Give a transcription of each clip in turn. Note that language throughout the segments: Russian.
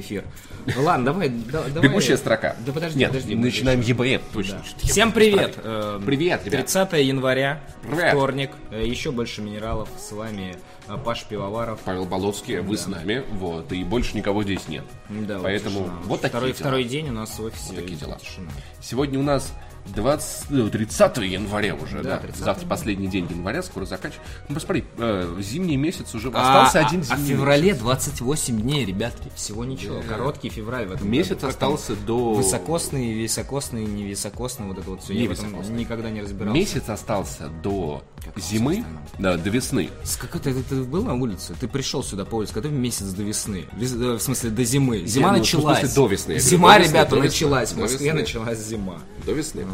эфир. Ну ладно, давай. да- давай. Бегущая строка. Да подожди, Нет, подожди. начинаем. ЕБМ, точно. Да. Всем привет. ставить. Э, Привет, ребят. 30 января, Привет. вторник. Э, Еще больше минералов. С вами э, Паш Пивоваров. Павел Болоцкий, вы с нами, вот, и больше никого здесь нет. Да, Поэтому тишина. вот такие второй, дела. второй день у нас в офисе. такие дела. Тишина. Сегодня у нас 20, ну, 30 января уже, Да, да. 30 Завтра последний день января, скоро заканчивается. Ну, посмотри, э, зимний месяц уже А, остался а- один а в зимний феврале 28 дней, ребятки. Всего ничего. Короткий февраль в этом Месяц году. Остался до- Высокосный, високосный, невисокосный, вот это вот все. Я в этом Невисокосный. никогда не разбирался. Месяц остался до Как зимы, да, до весны. С какой ты, ты был на улице? Ты пришел сюда по улице, который месяц до весны? Вес- э, В смысле, до зимы. Зима ну, в началась. смысле, до весны, я говорю, Зима, до ребята, весны, началась. В Москве началась зима. До весны.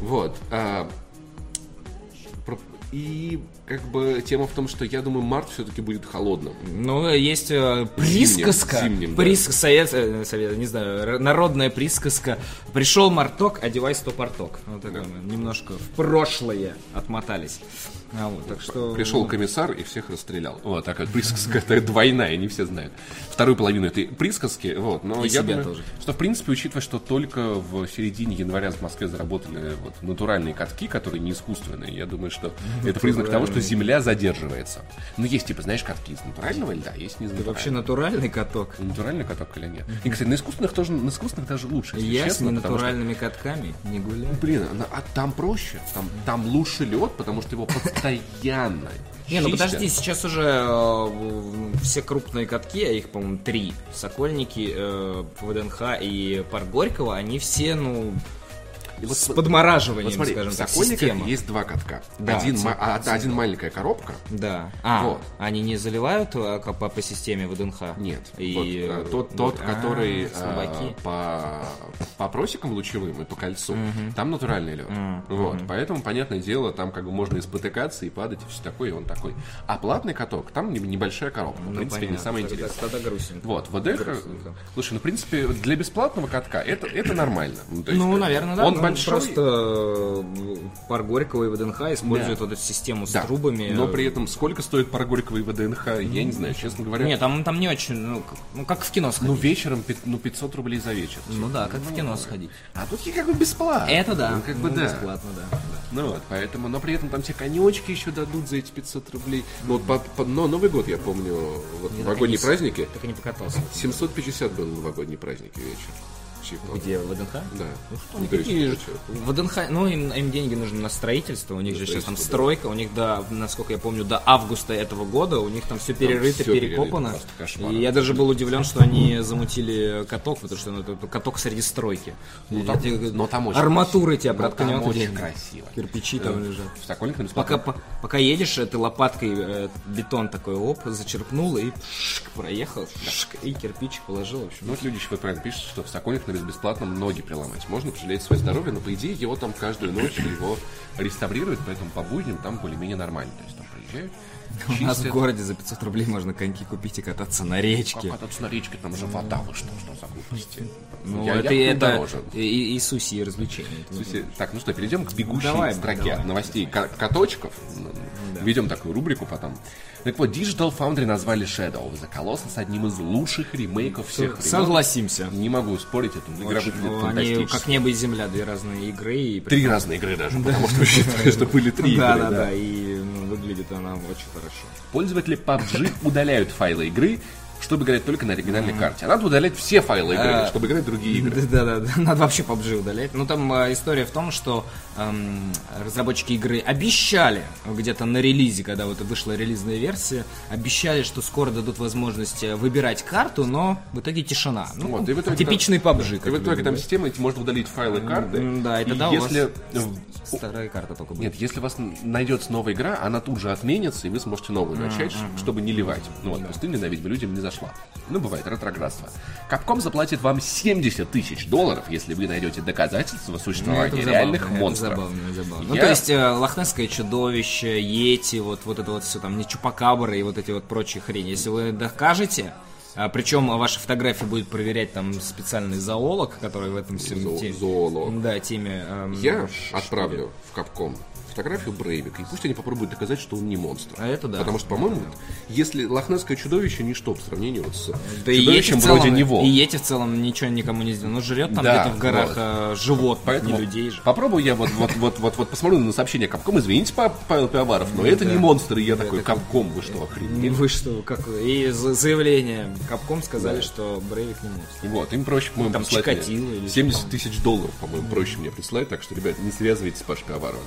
Вот. а, про- и как бы тема в том, что я думаю, март все-таки будет холодным. Ну, есть э, присказка. зимним, да. прис- совет, э, совет, не знаю, народная присказка. Пришел марток, одевай стопорток. Вот такое мы немножко в прошлое отмотались. А вот, так что... Пришел комиссар и всех расстрелял. Вот такая присказка, это двойная, не все знают. Вторую половину этой присказки, вот. Но И я думаю, тоже. что в принципе, учитывая, что только в середине января в Москве заработали вот натуральные катки, которые не искусственные, я думаю, что это признак того, что Земля задерживается. Ну, есть, типа, знаешь, катки из натурального льда, есть не из Ты вообще натуральный каток? Натуральный каток или нет? И, кстати, на искусственных тоже, на искусственных даже лучше, если Я с честно, потому что ненатуральными катками не гуляю. Блин, а, там проще, там, там лучше лед, потому что его постоянно Не, ну подожди, сейчас уже э, все крупные катки, а их, по-моему, три. Сокольники, э, ВДНХ и Парк Горького, они все, ну, И вот с подмораживанием, Вот смотри, скажем в так, Сокольниках система. есть два катка. Да, один, ма- а, один маленькая коробка. Да. А, Вот. они не заливают а, по, по системе ВДНХ? Нет. И, Вот, э, тот, тот а, который слабаки. по, по просекам лучевым и по кольцу, там натуральный лед. Вот. Поэтому, понятное дело, там как бы можно и спотыкаться, и падать, и все такое, и он такой. А платный каток, там не- небольшая коробка. в Ну, принципе, не понятно. самое Тогда- интересное. Тогда грустненько. Вот, ВДХ, Грустненько. слушай, ну, в принципе, для бесплатного катка это, это нормально. Ну, то есть, Ну, э, наверное, да. Он Ну, большой, Просто э, Парк Горького и ВДНХ используют Да. вот эту систему с да, трубами. но при этом сколько стоит пара Горького и ВДНХ, я не знаю, честно говоря. Нет, там, там не очень, ну, как, ну, как в кино Ну, сходить. вечером пи- ну, 500 рублей за вечер. Ну, да, как в кино сходить. А тут я как бы бесплатно. Это да. Ну, как бы Ну, да. Бесплатно, да. Ну вот, поэтому, но при этом там тебе конечки еще дадут за эти 500 рублей. Ну, вот, по- по- но Новый год, я помню, вот новогодние праздники, Так и не покатался. 750 был новогодний праздники вечер. Чипа. Где, в ВДНХ? Да. Ну что, Ну, какие же- ВДНХ, ну им, им деньги нужны на строительство, у них же сейчас там стройка, у них до, насколько я помню, до августа этого года у них там все перерыто, всё перекопано. перерыто. И я даже был удивлен, что они замутили каток, потому что ну, это каток среди стройки. Ну, там- Эти- но там очень Арматуры тебя Но там проткнет. очень красиво. Кирпичи там Э, лежат. В Сокольниках Пока, по- пока едешь, э, ты лопаткой э, бетон такой, оп, зачерпнул и пшик, проехал, пшик, и кирпич положил. В общем. Ну, вот люди еще правильно пишут, что в Сокольниках бесплатно ноги приломать. Можно пожалеть свое здоровье, но по идее его там каждую ночь его реставрируют, поэтому по будням там более-менее нормально. То есть там приезжают, У нас в городе за 500 рублей можно коньки купить и кататься на речке. Как кататься на речке, там же вода, вы что, что за глупости? Ну, Я- это, я это дороже. и, и, суси, и развлечения. Слушайте, Так, ну что, перейдем к бегущей Давай, строке давай. новостей ка- каточков. Ведем такую рубрику потом. Так вот, Digital Foundry назвали Shadow of the Colossus одним из лучших ремейков всех времен. Согласимся. Не могу спорить, это игра выглядит они фантастически. как небо и земля, две разные игры. И Три разные игры даже, потому что считаю, что были три игры. да, да. да, и ну, выглядит она очень хорошо. Пользователи PUBG удаляют файлы игры, чтобы играть только на оригинальной карте. А надо удалять все файлы игры, А, чтобы играть другие игры. Да, да, да, надо вообще PUBG удалять. Ну, там э, история в том, что эм, разработчики игры обещали где-то на релизе, когда вот вышла релизная версия, обещали, что скоро дадут возможность э, выбирать карту, но в итоге тишина. Ну, Вот, и в итоге типичный там- PUBG. И в итоге там система, эти можно удалить файлы карты. Да, и и тогда у если... вас старая карта только будет. Нет, если у вас найдется новая игра, она тут же отменится, и вы сможете новую начать, чтобы не ливать. Ну вот, пустыню давить бы людям не зашла. Ну, бывает, ретроградство. Капком заплатит вам 70 тысяч долларов, если вы найдете доказательства Ну, существования забавно, реальных монстров. забавно, забавно. Ну, Я- то есть, э, лохнесское чудовище, Йети, вот, вот это вот все там, не Чупакабра и вот эти вот прочие хрени. Если вы докажете, а, причем ваши фотографии будет проверять там специальный зоолог, который в этом всем Зо- зоолог. Да, теме. эм, Я отправлю в Капком фотографию Брейвика, и пусть они попробуют доказать, что он не монстр. А это да. Потому что, по-моему, если лохнесское чудовище ничто по сравнению вот с Да чудовищем целом, вроде него. И эти в целом ничего никому не сделано. Ну, жрет там Да, где-то в горах вот. э, животных, Поэтому не людей же. попробую я вот, вот, вот, вот, вот посмотрю на сообщение Капком. Извините, Па- Павел Пиаваров, но это не монстр. И я такой, Капком, вы что, охренели? Вы что, как? И за- заявление Капком сказали, что Брейвик не монстр. Вот, им проще, по-моему, прислать Чикатило мне или 70 что тысяч долларов, по-моему, проще мне прислать, так что, ребят, не связывайтесь с Пашкой Аваровым.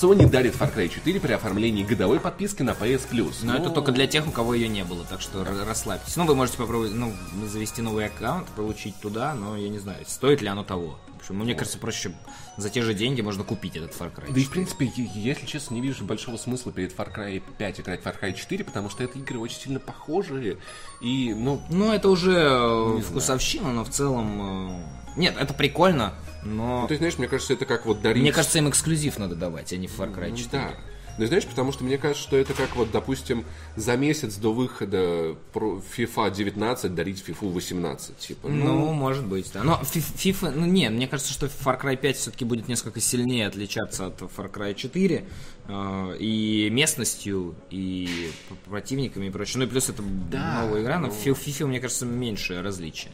Sony дарит Far Cry 4 при оформлении годовой подписки на PS Plus. Но это Ну, только для тех, у кого ее не было, так что расслабьтесь. Ну, вы можете попробовать, ну, завести новый аккаунт, получить туда, но я не знаю, стоит ли оно того. В общем, мне кажется, проще за те же деньги можно купить этот Far Cry. Да и, в принципе, если честно, не вижу большого смысла перед Far Cry 5 играть в Far Cry 4, потому что это игры очень сильно похожие, и, ну, Ну, это уже э, вкусовщина, но в целом... э, Нет, это прикольно, но... ну, ты знаешь, мне кажется, это как вот дарить... Мне кажется, им эксклюзив надо давать, а не Far Cry 4. Да. Ну, знаешь, потому что мне кажется, что это как вот, допустим, за месяц до выхода FIFA 19 дарить FIFA 18. Типа, ну, Ну, может быть, да. Но FIFA, ну не, мне кажется, что Far Cry 5 все-таки будет несколько сильнее отличаться от Far Cry 4 э, и местностью, и противниками и прочее. Ну и плюс это новая игра, но фи- в FIFA, мне кажется, меньше различия.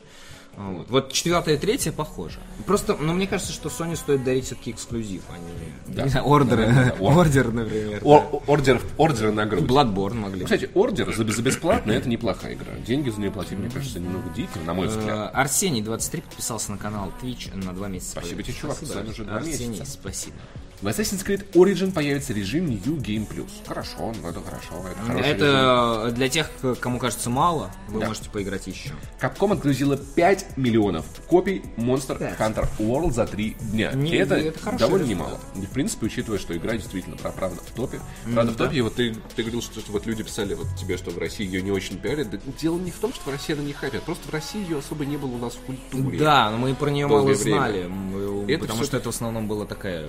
Вот. вот четвертая и третья похоже. Просто, ну, мне кажется, что Sony стоит дарить все-таки эксклюзив, а не, Да. не знаю, ордеры. Да, да, да. Ор- Ордер, например. Ор- ордер, ордеры на грудь. Bloodborne могли. Кстати, ордер за, за бесплатно это неплохая игра. Деньги за нее платить, мне кажется, немного дико, на мой взгляд. Э, Арсений 23 подписался на канал Twitch на два месяца. Спасибо тебе, чувак, с уже два Арсений, месяца. спасибо. В Assassin's Creed Origin появится режим New Game Plus. Хорошо, ну это хорошо, это хороший режим. Это для тех, кому кажется мало, вы Да. можете поиграть еще. Capcom отгрузила 5 миллионов копий Monster Hunter World за 3 дня. Не, И это, это довольно результат. немало. И, в принципе, учитывая, что игра действительно правда в топе. Правда в топе, и вот ты, ты говорил, что, что вот люди писали вот тебе, что в России ее не очень пиарят. Да дело не в том, что в России она не хайпят, просто в России ее особо не было у нас в культуре. Да, но мы про нее мало время. знали, мы- Это потому всё- что это в основном была такая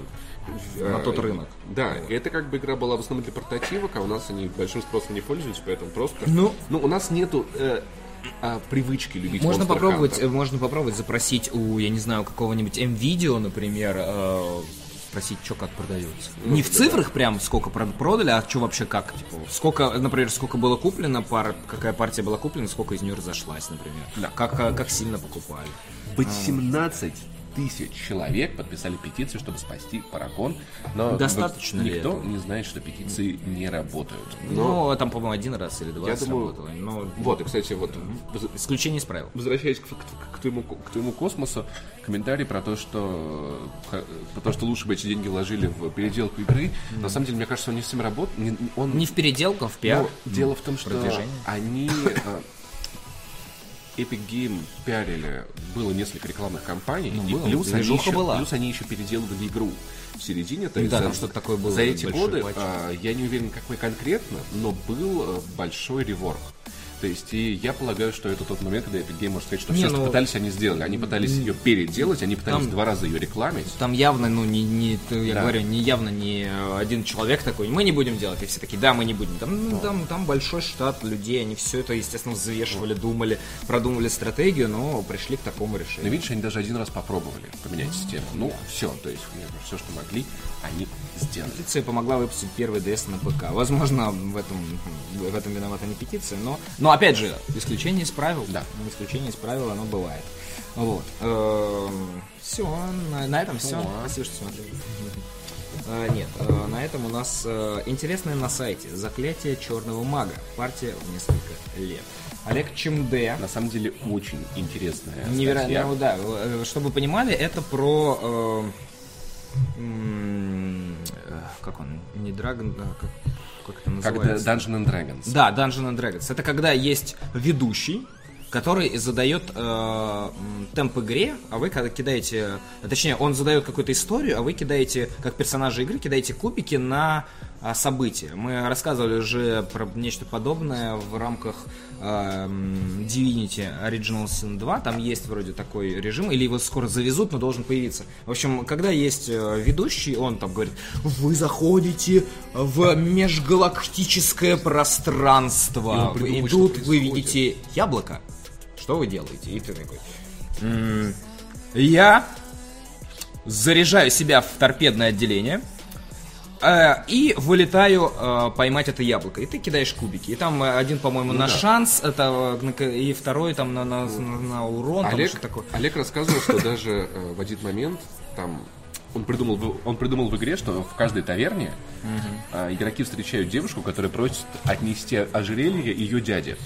на тот рынок. Да, и это как бы игра была в основном для портативок, а у нас они большим спросом не пользуются, поэтому просто... Ну- ну у нас нету э, а, привычки любить Можно Monster попробовать, Hunter. э, можно попробовать запросить у, я не знаю, у какого-нибудь М-видео, например, э, спросить, что как продается. Ну, не в цифрах прям, сколько прод- продали, а что вообще как, типа, сколько, например, сколько было куплено, пар, какая партия была куплена, сколько из нее разошлась, например. Да. Как, э, как сильно покупали. 18 тысяч человек подписали петицию, чтобы спасти Паракон. Но Достаточно вот ли никто этого? не знает, что петиции не работают. Ну, там, по-моему, один раз или два Я раз думаю, работало. Но Вот, и, кстати, вот исключение из правил. возвращаясь к, к- к твоему, к твоему космосу, комментарий про то, что про то, что лучше бы эти деньги вложили в переделку игры. На самом деле, мне кажется, он не всем работает. Он Не в переделку, а в пиар. Ну, дело в том, что продвижение. они э, Epic Game пиарили, было несколько рекламных кампаний, и Ну, было, плюс, они еще, была. плюс они еще переделывали игру в середине. То Да, есть там за- что-то такое было, За эти годы, а, я не уверен, какой конкретно, но был э, большой реворк. То есть, и я полагаю, что это тот момент, когда Epic Game может сказать, что Не, все, что ну, пытались, они сделали. Они пытались ее переделать, они пытались Там- два раза ее рекламить. Там явно, ну, не, не я Да. говорю, не явно не э, один человек такой, мы не будем делать, и все такие, да, мы не будем. Там, ну, там, там большой штат людей, они все это, естественно, взвешивали, думали, продумывали стратегию, но пришли к такому решению. видишь, они даже один раз попробовали поменять систему. Ну, все, то есть, все, что могли, они сделали. Петиция помогла выпустить первый DS на ПК. Возможно, в этом, в этом виновата не петиция, но, но опять же, исключение из правил. Да. Исключение из правил, оно бывает. Вот. Все, на, на этом все. Спасибо, что смотрели. Э, Нет, э, на этом у нас э, интересное на сайте Заклятие черного мага. Партия в несколько лет. Олег Чемде. На самом деле, очень интересная Невероятно, ну да. Чтобы вы понимали, это про... э, как он? Не Драгон, а как, как это Как называется? Dungeon and Dragons. Да, Dungeon and Dragons. Это когда есть ведущий, который задает э, темп игре, а вы когда кидаете, точнее, он задает какую-то историю, а вы кидаете, как персонажи игры, кидаете кубики на а, события. Мы рассказывали уже про нечто подобное в рамках Divinity Original Sin 2. Там есть вроде такой режим, или его скоро завезут, но должен появиться. В общем, когда есть э, ведущий, он там говорит, вы заходите в межгалактическое пространство, И тут вы видите яблоко. Что вы делаете? И ты такой... «М, Я заряжаю себя в торпедное отделение, Э, и вылетаю э, поймать это яблоко. И ты кидаешь кубики. И там э, один, по-моему, Ну на да. шанс, это, э, и второй там на, на, на- на урон. там Олег, что такое. Олег рассказывал, что даже э, в один момент там он придумал, он придумал в игре, что в каждой таверне э, игроки встречают девушку, которая просит отнести ожерелье ее дяде.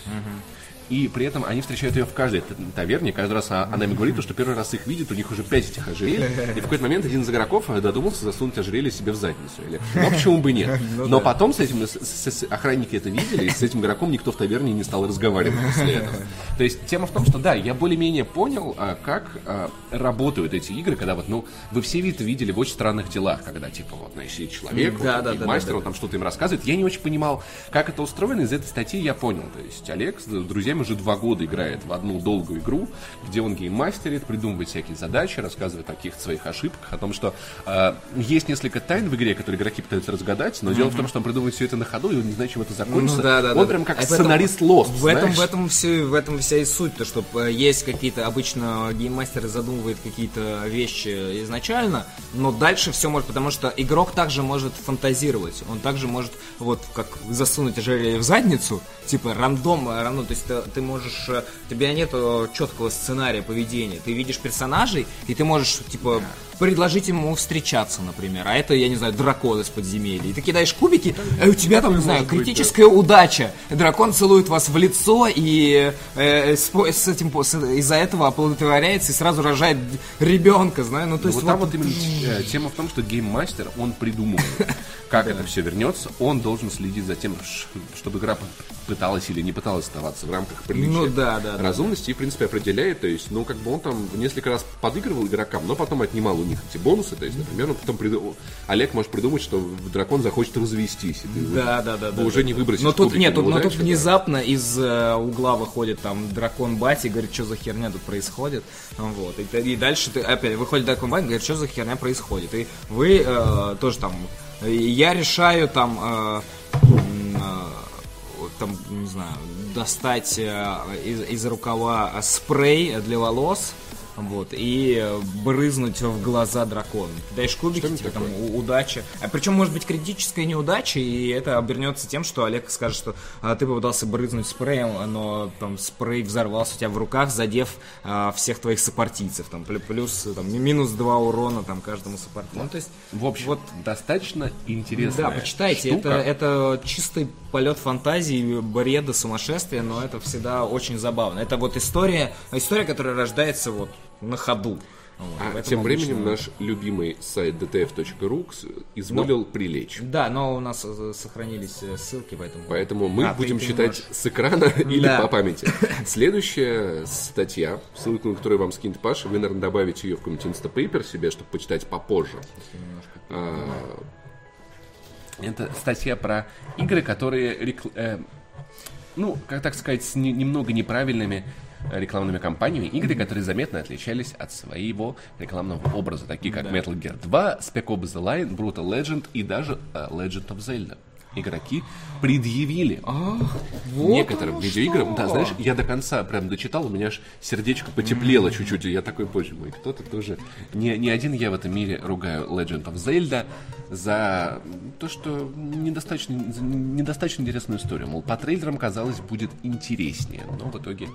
И при этом они встречают ее в каждой таверне. Каждый раз а- она им говорит, что первый раз их видит, у них уже пять этих ожерелий. И в какой-то момент один из игроков э, додумался засунуть ожерелье себе в задницу. Или, ну, почему бы нет? Но потом с этим с- с- охранники это видели, и с этим игроком никто в таверне не стал разговаривать после этого. То есть тема в том, что да, я более-менее понял, а, как а, работают эти игры, когда вот, ну, вы все это видели в очень странных делах, когда, типа, вот, знаешь, сидит человек, вот, Да, да, такой да, мастер, да, да. он там что-то им рассказывает. Я не очень понимал, как это устроено, из этой статьи я понял. То есть Олег с друзьями уже два года играет в одну долгую игру, где он гейммастерит, придумывает всякие задачи, рассказывает о каких-то своих ошибках, о том, что э, есть несколько тайн в игре, которые игроки пытаются разгадать, но дело в том, что он придумывает все это на ходу, и он не знает, чем это закончится. Ну, да, да, он да, прям как А этом- сценарист Lost, В этом, в этом все, в этом вся и суть, то что э, есть какие-то обычно гейммастеры задумывают какие-то вещи изначально, но дальше все может, потому что игрок также может фантазировать, он также может вот как засунуть ожерелье в задницу, типа рандом, э, рандом, то есть ты, ты можешь, э, у тебя нету четкого сценария поведения, ты видишь персонажей и ты можешь типа предложить ему встречаться, например, а это, я не знаю, дракон из подземелья, и ты кидаешь кубики, а у тебя там, не знаю, критическая удача, дракон целует вас в лицо и э, с, с этим из-за этого оплодотворяется и сразу рожает ребенка, знаю, ну то Ну, есть вот там вот именно э, тема в том, что гейммастер, он придумывает, как это все вернется, он должен следить за тем, чтобы игра пыталась или не пыталась оставаться в рамках приличия. Ну да, да, да. разумности и, в принципе, определяет, то есть, ну, как бы он там несколько раз подыгрывал игрокам, но потом отнимал них эти бонусы, то есть, например, он потом приду- Олег может придумать, что дракон захочет развестись, и ты Да, да, да. да, уже да. не выбросишь Но тут нет, тут, но тут удачу, да. внезапно из э, угла выходит там дракон Бати, говорит, что за херня тут происходит. Вот. И, и дальше ты опять выходит дракон Бати, говорит, что за херня происходит. И вы э, тоже там. Я решаю там. э, э, там, не знаю, достать э, из, из рукава спрей для волос, вот, и э, брызнуть в глаза дракону. Даешь кубики, тебе там удача. А причем может быть критическая неудача, и это обернется тем, что Олег скажет, что а, ты попытался брызнуть спреем, но там спрей взорвался у тебя в руках, задев а, всех твоих сопартийцев. Там, плю- плюс там, ми- минус два урона там, каждому сопартийцу. Ну, то есть, В общем, вот достаточно интересная да, почитайте, штука. это, это чистый полет фантазии, бреда, сумасшествия, но это всегда очень забавно. Это вот история, история, которая рождается вот на ходу. Вот, А тем временем обычно- наш любимый сайт dtf.ru изволил Ну. прилечь. Да, но у нас э, сохранились э, ссылки, поэтому... Поэтому мы А, будем ты читать можешь. с экрана или Да. по памяти. Следующая статья, ссылку на которую вам скинет Паша, вы, наверное, добавите ее в какой-нибудь инстапейпер себе, чтобы почитать попозже. А, Это статья про игры, которые, рекл- э, ну, как так сказать, с не- немного неправильными рекламными кампаниями, игры, которые заметно отличались от своего рекламного образа, такие как Metal Gear 2, Spec Ops The Line, Brutal Legend и даже э, Legend of Zelda. Игроки предъявили некоторым видеоиграм. Да, знаешь, я до конца прям дочитал, у меня аж сердечко потеплело чуть-чуть, и я такой, боже мой, кто-то тоже... Не, не один я в этом мире ругаю Legend of Zelda за то, что недостаточно, недостаточно интересную историю. Мол, по трейлерам казалось будет интереснее, но в итоге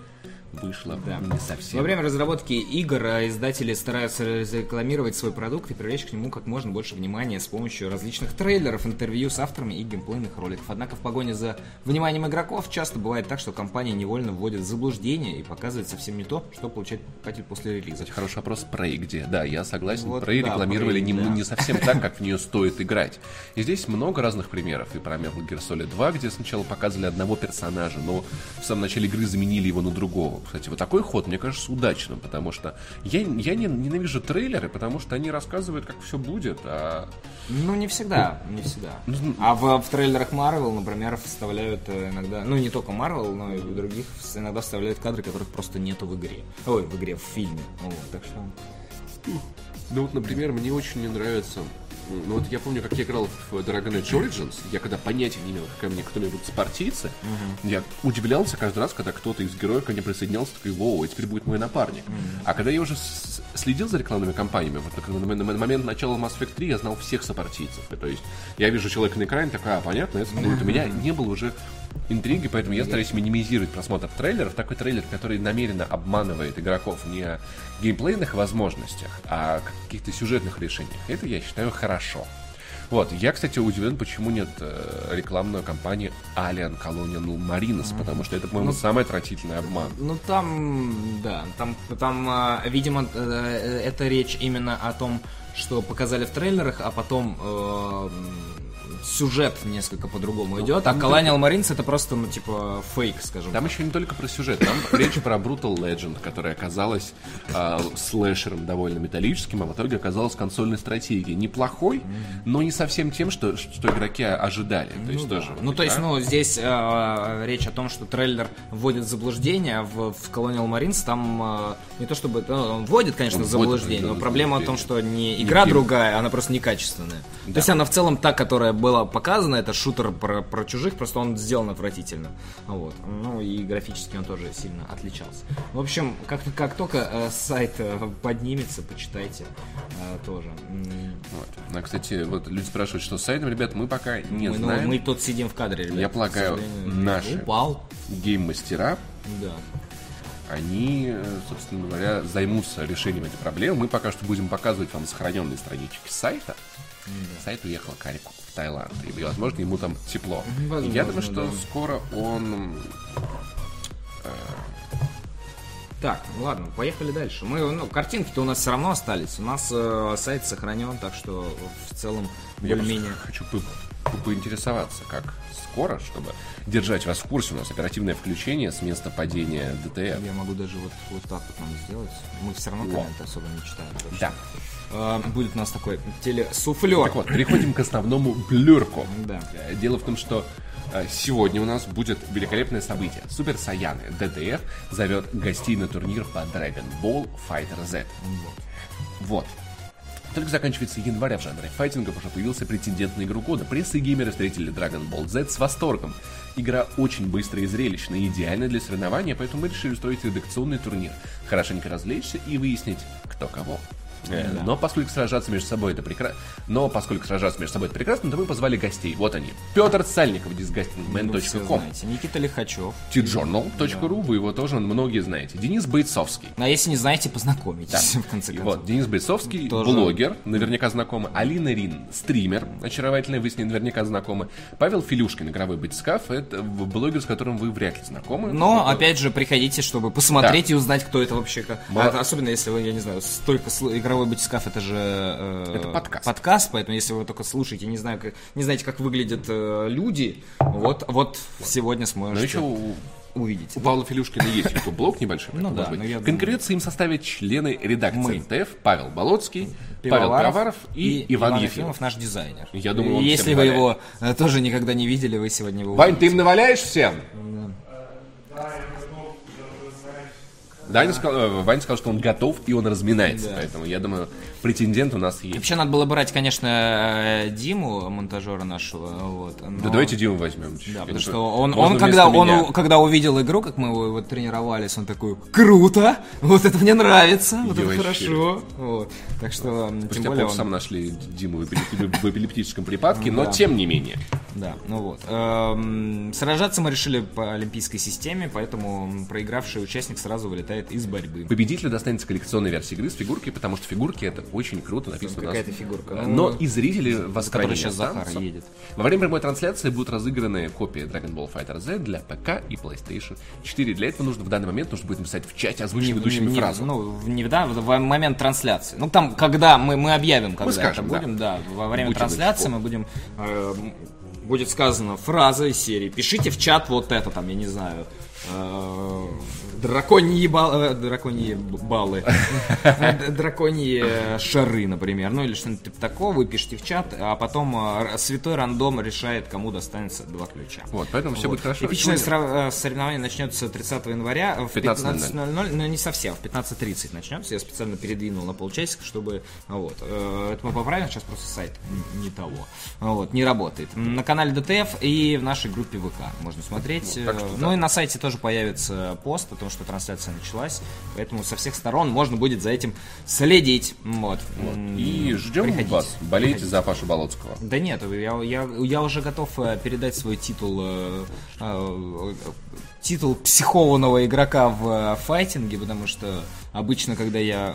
вышло не совсем. Во время разработки игр э, издатели стараются рекламировать свой продукт и привлечь к нему как можно больше внимания с помощью различных трейлеров, интервью с авторами и геймплейных роликов. Однако в погоне за вниманием игроков часто бывает так, что компания невольно вводит в заблуждение и показывает совсем не то, что получает покупатель после релиза. Хороший вопрос Prey где? Да, я согласен. Вот, Prey да, рекламировали Prey, не, да. не совсем так, как в нее стоит играть. И здесь много разных примеров. И про Metal Gear Solid 2, где сначала показывали одного персонажа, но в самом начале игры заменили его на другого. Кстати, вот такой ход, мне кажется, удачным, потому что я, я не, ненавижу трейлеры, потому что они рассказывают, как все будет, а Ну, не всегда, не всегда. Ну, А в, в трейлерах Marvel, например, вставляют э, иногда, ну, не только Marvel, но и в других иногда вставляют кадры, которых просто нету в игре. Ой, в игре, в фильме. Вот, так что... Ну вот, например, мне очень не нравится. Ну вот я помню, как я играл в Dragon Age Origins, я когда понятия не имел, какая мне кто мне будут спартийцы, я удивлялся каждый раз, когда кто-то из героев ко мне присоединялся, такой, воу, и теперь будет мой напарник. А когда я уже следил за рекламными кампаниями. Вот на, на, на момент начала Mass Effect 3 я знал всех сопартийцев. То есть я вижу человека на экране, такая, а, понятно, это будет. У меня не было уже интриги, поэтому я стараюсь минимизировать просмотр трейлеров. Такой трейлер, который намеренно обманывает игроков не о геймплейных возможностях, а о каких-то сюжетных решениях. Это я считаю хорошо. Вот, я, кстати, удивлен, почему нет э, рекламной кампании Alien Colonial Marines, mm-hmm. потому что это, по-моему, ну, самый отвратительный обман. Ну, там, да, там, там э, видимо, э, это речь именно о том, что показали в трейлерах, а потом э, сюжет несколько по-другому ну, идет, а Colonial Marines это просто, ну, типа, фейк, скажем Там еще не только про сюжет, там речь про Brutal Legend, которая оказалась э, слэшером довольно металлическим, а в итоге оказалась консольной стратегией. Неплохой, но не совсем тем, что, что игроки ожидали. То есть ну, тоже. Да. Ну, то есть, ну, здесь э, речь о том, что трейлер вводит в заблуждение, в, в Colonial Marines там э, не то чтобы... Ну, он вводит, конечно, он заблуждение, но проблема в том, что не игра не другая, она просто некачественная. Да. То есть она в целом та, которая была было показано, это шутер про, про чужих, просто он сделан отвратительно. Вот. Ну и графически он тоже сильно отличался. В общем, как, как только э, сайт э, поднимется, почитайте э, тоже. Вот. А, кстати, вот люди спрашивают, что с сайтом, ребят, мы пока не мы, ну, знаем. Ну, мы тут сидим в кадре, ребят. Я полагаю, наши упал. гейм-мастера да они, э, собственно говоря, займутся решением этой проблемы. Мы пока что будем показывать вам сохраненные странички сайта. Да. Сайт уехал к Арику в Таиланд. И, возможно, ему там тепло. Возможно, я думаю, что да. скоро он... Э... Так, ладно, поехали дальше. Мы, ну, картинки-то у нас все равно остались. У нас э, сайт сохранен, так что в целом более-менее... хочу по по поинтересоваться, как скоро, чтобы держать вас в курсе. У нас оперативное включение с места падения DTF. Я могу даже вот, вот так вот нам сделать. Мы все равно комменты особо не читаем. Да. Э, будет у нас такой телесуфлер. Так вот, переходим к основному блюрку. Да. Э, дело в том, что э, сегодня у нас будет великолепное событие. Супер Саяны DTF зовет гостей на турнир по Dragon Ball Fighter Z. Вот. вот. Только заканчивается января в жанре файтингов уже появился претендент на игру года. Пресса и геймеры встретили Dragon Ball Z с восторгом. Игра очень быстрая и зрелищная, идеальна для соревнования, поэтому мы решили устроить редакционный турнир. Хорошенько развлечься и выяснить, кто кого. Э, да. Но поскольку сражаться между собой это прекрасно, но поскольку сражаться между собой это прекрасно, то мы позвали гостей. Вот они. Петр Сальников, disgustingman.com. Ну, Никита Лихачев. tjournal.ru, да. вы его тоже многие знаете. Денис Бойцовский. А если не знаете, познакомитесь, да. в конце концов. Вот, Денис Бойцовский, тоже. блогер, наверняка знакомый. Алина Рин, стример, очаровательная, вы с ней наверняка знакомы. Павел Филюшкин, игровой бойцкаф, это блогер, с которым вы вряд ли знакомы. Но, это... опять же, приходите, чтобы посмотреть да. и узнать, кто это вообще. Мол... Особенно, если вы, я не знаю, столько игроков игровой батискаф это же э, это подкаст. подкаст, поэтому если вы только слушаете, не знаю, как, не знаете, как выглядят э, люди, вот, вот сегодня сможете. Но еще увидите. У Павла Филюшкина есть YouTube блог небольшой. Ну да, но я Конкуренции им составят члены редакции НТФ Павел Болоцкий, Павел Пивоваров и, Иван Ефимов. наш дизайнер. Я думаю, Если вы его э, тоже никогда не видели, вы сегодня его Вань, ты им наваляешь всем? Даня сказал, э, Ваня сказал, что он готов и он разминается. Да. Поэтому я думаю, претендент у нас есть. Вообще надо было брать, конечно, э, Диму, монтажера нашего. Вот, но... Да давайте Диму возьмем. Да, потому что он, он когда, он когда увидел игру, как мы его вот, тренировались, он такой, круто, вот это мне нравится, вот это хорошо. Вот. Так что, Спустя тем более он... сам нашли Диму в эпилептическом припадке, но тем не менее. Да, ну вот. Эм, сражаться мы решили по олимпийской системе, поэтому проигравший участник сразу вылетает из борьбы. Победителю достанется коллекционная версия игры с фигуркой, потому что фигурки это очень круто написано. Какая-то фигурка. Ну, Но и зрители восстановлены. сейчас Захар едет. Во время прямой трансляции будут разыграны копии Dragon Ball Fighter Z для ПК и PlayStation 4. Для этого нужно в данный момент нужно будет написать в чате озвучить ведущими не, фразу. Ну, не да, в момент трансляции. Ну, там, когда мы, мы объявим, когда мы скажем, это будем, да. да во время будем трансляции мы будем э, будет сказана фраза из серии «Пишите в чат вот это, там, я не знаю, э, драконьи, бал, э, драконьи баллы, драконьи шары, например, ну или что-нибудь типа такого, вы пишите в чат, а потом э, святой рандом решает, кому достанется два ключа. Вот, поэтому все будет хорошо. Эпичное соревнование начнется 30 января в 15.00, 15 но не совсем, в 15.30 начнется, я специально передвинул на полчасика, чтобы, вот, это мы поправим, сейчас просто сайт не того, вот, не работает. На канале ДТФ и в нашей группе ВК можно смотреть, ну, ну и на сайте тоже появится пост о том, что трансляция началась. Поэтому со всех сторон можно будет за этим следить. Вот. И ждем Приходите. вас. Болейте за Пашу Болоцкого. Да нет, я, я, я уже готов э, передать свой титул э, э, титул психованного игрока в э, файтинге, потому что обычно, когда я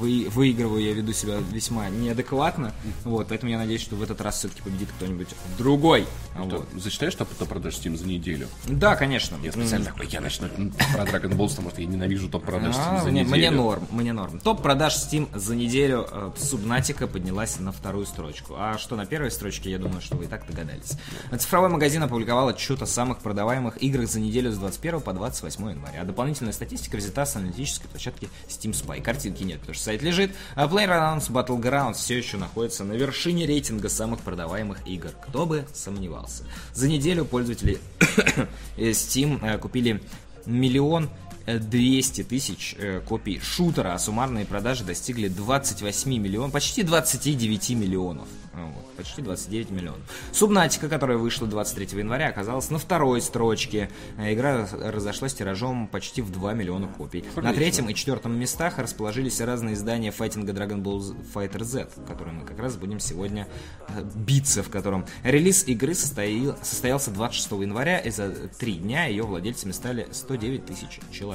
вы, выигрываю, я веду себя весьма неадекватно. Вот, поэтому я надеюсь, что в этот раз все-таки победит кто-нибудь другой. Вот. Ты Зачитаешь, что ты продашь Steam за неделю? Да, конечно. Я специально такой, я начну про Dragon Ball, потому что я ненавижу топ-продаж Steam А, за мне, неделю. мне норм, мне норм. Топ продаж Steam за неделю Субнатика поднялась на вторую строчку. А что на первой строчке, я думаю, что вы и так догадались. Цифровой магазин опубликовал отчет о самых продаваемых играх за неделю с 21 по 28 января. А дополнительная статистика взята с аналитической площадки Steam Spy. Картинки нет, потому что сайт лежит. А PlayerUnknown's Battlegrounds все еще находится на вершине рейтинга самых продаваемых игр. Кто бы сомневался. За неделю пользователи Steam э, купили миллион 200 тысяч э, копий шутера, а суммарные продажи достигли 28 миллионов, почти 29 миллионов. Вот, почти 29 миллионов. Субнатика, которая вышла 23 января, оказалась на второй строчке. Э, Игра разошлась тиражом почти в 2 миллиона копий. На Отлично. третьем и четвертом местах расположились разные издания файтинга Dragon Ball Fighter Z, в которой мы как раз будем сегодня э, биться, в котором релиз игры состоял- состоялся 26 января, и за три дня ее владельцами стали 109 тысяч человек.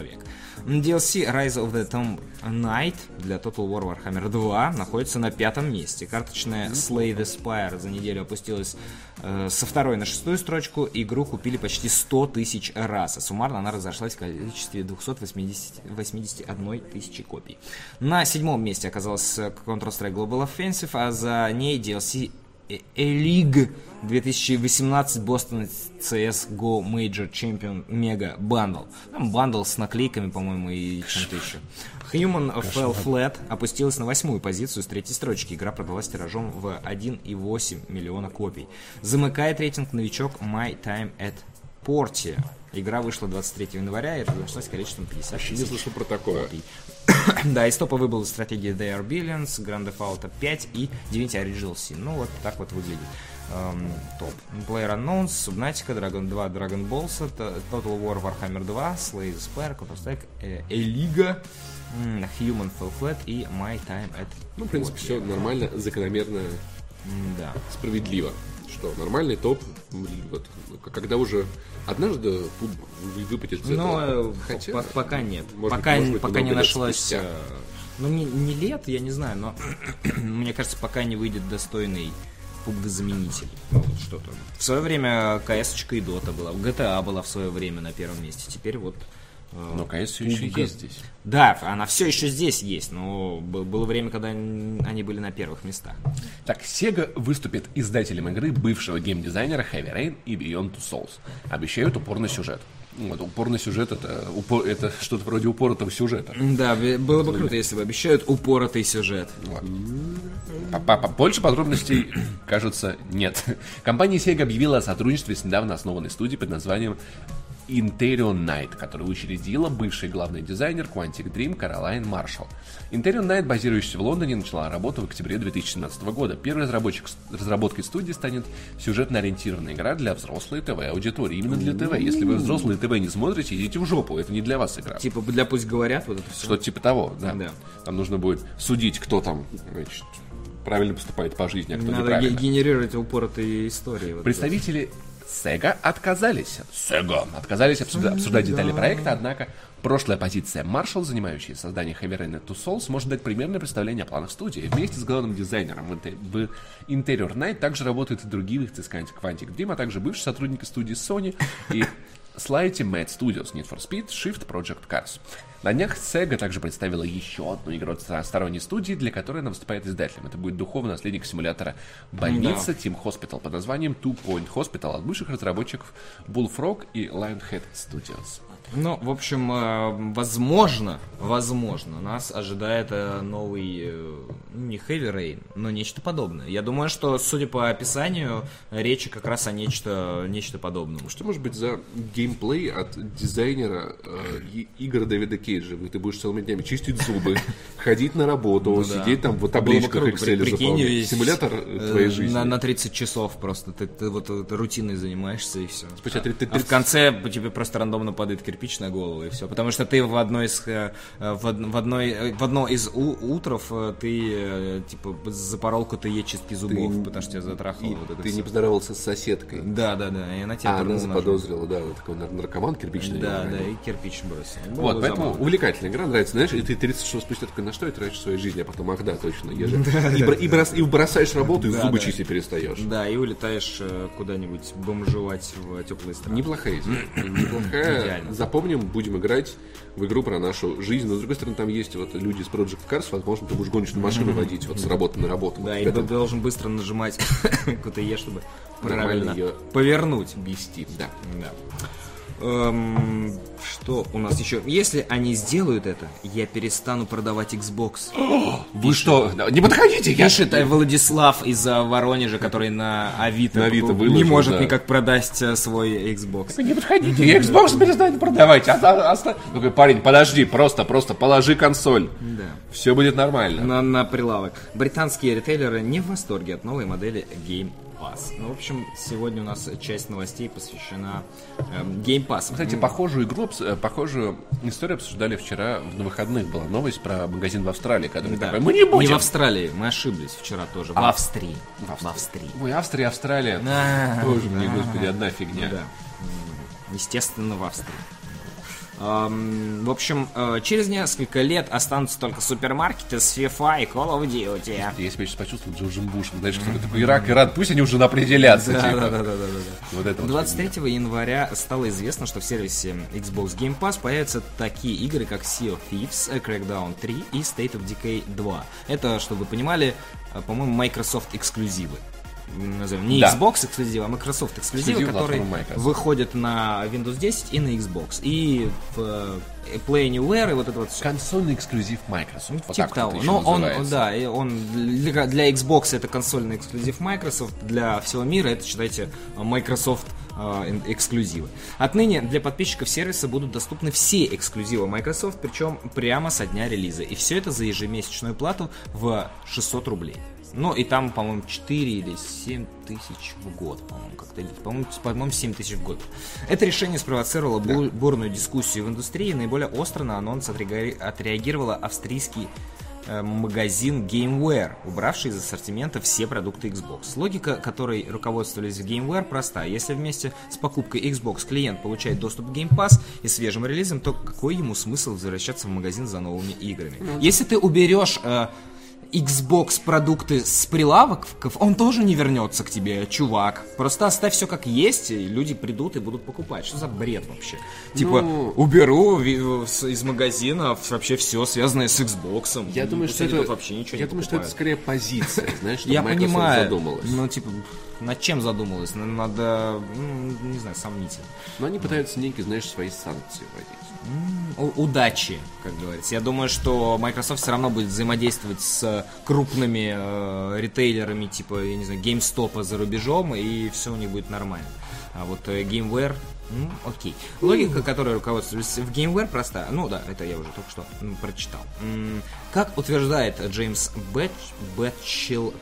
DLC Rise of the Tomb Knight для Total War Warhammer 2 находится на пятом месте. Карточная Slay the Spire за неделю опустилась э, со второй на шестую строчку. Игру купили почти 100 тысяч раз, а суммарно она разошлась в количестве 281 тысячи копий. На седьмом месте оказалась э, Counter-Strike Global Offensive, а за ней DLC A-League 2018 Boston CS GO Major Champion Mega Bundle. Там бандл с наклейками, по-моему, и чем-то еще. Human Fell Flat опустилась на восьмую позицию с третьей строчки. Игра продалась тиражом в 1,8 миллиона копий. Замыкает рейтинг новичок My Time at Portia. Игра вышла 23 января и разошлась количеством 50 Не тысяч слышал про такое. Да, из топа выбыла стратегия They Are Billions, Grand Theft Auto 5 и Divinity Original Sin. Ну, вот так вот выглядит эм, топ. PlayerUnknown's, Subnautica, Dragon 2, Dragon Balls, Total War Warhammer 2, Slay the Spire, Counter-Strike, э, Eliga, Human Fall Flat и My Time at Ну, в принципе, все нормально, закономерно, Да. справедливо. Что нормальный топ, вот, когда уже однажды пу- вы- выпадет из Но этого. э, Хотя, по- пока нет. может быть, пока может быть, пока не нашлась. спустя. Ну, не, не лет, я не знаю, но мне кажется, пока не выйдет достойный PUBG-заменитель. Ну, вот что-то. В свое время КС и Дота была, GTA была в свое время на первом месте. Теперь вот. Но КС все еще есть здесь. Да, она все еще здесь есть, но было время, когда они были на первых местах. Так, Sega выступит издателем игры бывшего геймдизайнера Heavy Rain и Beyond Two Souls. Обещают упорный сюжет. Вот, упорный сюжет это, упо- это что-то вроде упоротого сюжета. Да, было бы круто, если бы обещают упоротый сюжет. Вот. По- Больше подробностей, кажется, нет. Компания Sega объявила о сотрудничестве с недавно основанной студией под названием Interion Night, которую учредила бывший главный дизайнер Quantic Dream Каролайн Маршалл. Interion Night, базирующаяся в Лондоне, начала работу в октябре 2017 года. Первой разработчик, разработкой студии станет сюжетно-ориентированная игра для взрослой ТВ-аудитории. Именно для ТВ. Если вы взрослые ТВ не смотрите, идите в жопу. Это не для вас игра. Типа, для пусть говорят, вот это все. Что-то типа того, да. Да. Там нужно будет судить, кто там значит, правильно поступает по жизни, а кто Надо неправильно. ге- генерировать упоротые истории. вот Представители Sega отказались. Sega отказались обсужда- обсуждать детали проекта, однако прошлая позиция Marshall, занимающая создание Heavy Rain и Two Souls, может дать примерное представление о планах студии. Вместе с главным дизайнером в Inte- в Interior Night также работают и другие выходцы из Quantic Dream, а также бывшие сотрудники студии Sony и Slightly Mad Studios, Need for Speed, Shift, Project Cars. На днях Sega также представила еще одну игру от стор- сторонней студии, для которой она выступает издателем. Это будет духовный наследник симулятора больницы Team Hospital под названием Two Point Hospital от бывших разработчиков Bullfrog и Lionhead Studios. Ну, в общем, э, возможно, возможно, нас ожидает э, новый, э, не Heavy Rain, но нечто подобное. Я думаю, что, судя по описанию, речь как раз о нечто, нечто подобном. Что может быть за геймплей от дизайнера э, игр Дэвида Кейджа? Ты будешь целыми днями чистить зубы, ходить на работу, Ну сидеть там в табличках Excel заполнять. Симулятор твоей жизни. На, на 30 часов просто. Ты, вот, рутиной занимаешься и все. А в конце тебе просто рандомно падает кирпич на голову и все. Потому что ты в одной из э, в, в одной э, в одно из у- утров э, ты типа запорол КТЕ чистки зубов, потому что тебя затрахало вот это ты всё. не поздоровался с соседкой. Да, да, да. И она тебя А, она ножом. заподозрила, да, вот такой нар- наркоман кирпичный. Да, да, и кирпич бросил. Было Вот, поэтому забавно. увлекательная игра, нравится, знаешь, и ты 30 часов спустя такой, на что я трачу свою жизнь, а потом, ах да, точно, я же... И, бро- и брос- и бросаешь работу, и Да, зубы да. чистить перестаешь. Да, и улетаешь куда-нибудь бомжевать в теплые страны. Неплохая идея. Неплохая. Запомним, будем играть в игру про нашу жизнь. Но, с другой стороны, там есть вот люди из Project Cars, возможно, ты будешь гоночную машину водить вот с работы на работу. Да, Вот и ты должен быстро нажимать КТЕ, чтобы Нормально правильно её повернуть. вести. Да. Да. Эм, что у нас еще? Если они сделают это, я перестану продавать Xbox. Вы что? Не подходите, я... Пишет э, Владислав из э, Воронежа, который на Авито, На Авито не выложил, может да. никак продать э, свой Xbox. Не подходите, я Xbox перестанет продавать. А, а- оста- Такой, парень, подожди, просто, просто положи консоль. Да. Все будет нормально. На, на прилавок. Британские ритейлеры не в восторге от новой модели Game Pass. Ну, в общем, сегодня у нас часть новостей посвящена эм, Game Pass. Кстати, похожую игру, э, похожую историю обсуждали вчера на выходных. Была новость про магазин в Австралии, который Да. такой, мы не будем. в Австралии, мы ошиблись вчера тоже. В Австрии. В Австрии. Ой, Австрия, Австралия. А, Тоже мне, господи, одна фигня. Да. М, Естественно, в Австрии. В общем, э, через несколько лет останутся только супермаркеты с FIFA и Call of Duty. Я себя сейчас почувствовал Джорджем Бушем. Знаешь, кто такой Ирак, Иран, пусть они уже определятся. Да, типа. да, да, да, да. Вот это вот 23 января стало известно, что в сервисе Xbox Game Pass появятся такие игры, как Sea of Thieves, Crackdown 3 и State of Decay 2. Это, чтобы вы понимали, э, по-моему, Microsoft эксклюзивы. Назовем. Не Да. Xbox эксклюзивы, а Microsoft которые платформы Microsoft. выходят на Windows 10 и на Xbox. И в э, Play Anywhere и вот это вот. Консольный эксклюзив Microsoft. Вот Типа того. Но он, называется. да, и он для, для Xbox это консольный эксклюзив Microsoft, для всего мира это, считайте, Microsoft э, эксклюзивы. Отныне для подписчиков сервиса будут доступны все эксклюзивы Microsoft, причем прямо со дня релиза. И все это за ежемесячную плату в 600 рублей. Ну, и там, по-моему, 4 или 7 тысяч в год, по-моему, как-то. По-моему, по-моему, 7 тысяч в год. Это решение спровоцировало бу- бурную дискуссию в индустрии. Наиболее остро на анонс отреаги- отреагировала австрийский э, магазин GameWare, убравший из ассортимента все продукты Xbox. Логика, которой руководствовались в GameWare, проста. Если вместе с покупкой Xbox клиент получает доступ к Game Pass и свежим релизом, то какой ему смысл возвращаться в магазин за новыми играми? Если ты уберешь э, Xbox продукты с прилавков, он тоже не вернется к тебе, чувак. Просто оставь все как есть, и люди придут и будут покупать. Что за бред вообще? Типа, Ну- уберу ви- с- из магазина вообще все связанное с Xbox. Я думаю, что это, вообще ничего я не думаю, что это покупают. скорее позиция, знаешь, что Я Microsoft понимаю, задумалась. ну, типа, над чем задумалась? Надо, ну, не знаю, сомнительно. Но они пытаются некие, знаешь, свои санкции вводить. Удачи, как говорится. Я думаю, что Microsoft все равно будет взаимодействовать с крупными э, ритейлерами, типа, я не знаю, GameStop за рубежом, и все у них будет нормально. А вот э, GameWare, ну, окей. Логика, которой руководствуется в GameWare, проста. Ну да, это я уже только что прочитал. Как утверждает Джеймс Бэтч, Бэтчел,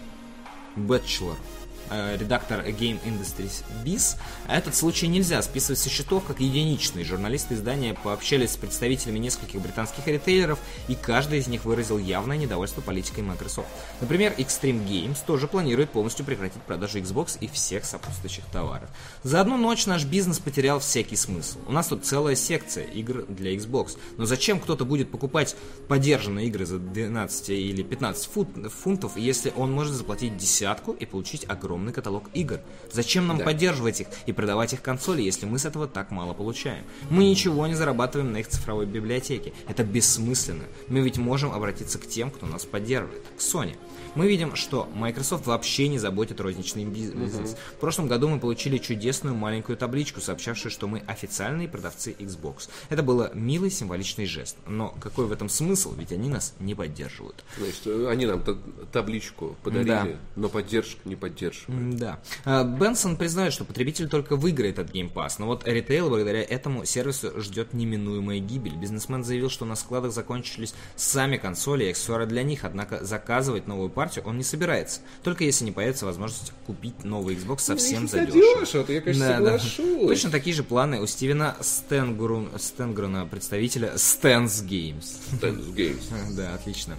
Бэтчлер, э, редактор Game Industries Biz, этот случай нельзя списывать со счетов как единичный. Журналисты издания пообщались с представителями нескольких британских ритейлеров, и каждый из них выразил явное недовольство политикой Microsoft. Например, Extreme Games тоже планирует полностью прекратить продажу Xbox и всех сопутствующих товаров. За одну ночь наш бизнес потерял всякий смысл. У нас тут целая секция игр для Xbox. Но зачем кто-то будет покупать подержанные игры за 12 или 15 фут- фунтов, если он может заплатить десятку и получить огромное огромный каталог игр. Зачем нам поддерживать их и продавать их консоли, если мы с этого так мало получаем? Мы ничего не зарабатываем на их цифровой библиотеке. Это бессмысленно. Мы ведь можем обратиться к тем, кто нас поддерживает, к Sony. Мы видим, что Microsoft вообще не заботит розничный бизнес. В прошлом году мы получили чудесную маленькую табличку, сообщавшую, что мы официальные продавцы Xbox. Это было милый символичный жест. Но какой в этом смысл? Ведь они нас не поддерживают. Значит, э, они нам та- табличку подарили, Да. но поддержку не поддерживают. Да. А, Бенсон признает, что потребитель только выиграет от Game Pass, но вот ритейл благодаря этому сервису ждет неминуемая гибель. Бизнесмен заявил, что на складах закончились сами консоли и аксессуары для них, однако заказывать новую партию он не собирается, только если не появится возможность купить новый Xbox совсем Ну, задешево. задешево, я, конечно, Да, да. соглашусь. Точно такие же планы у Стивена Стенгрун, Стенгруна, представителя Stance Games. Tennis Games. Да, отлично.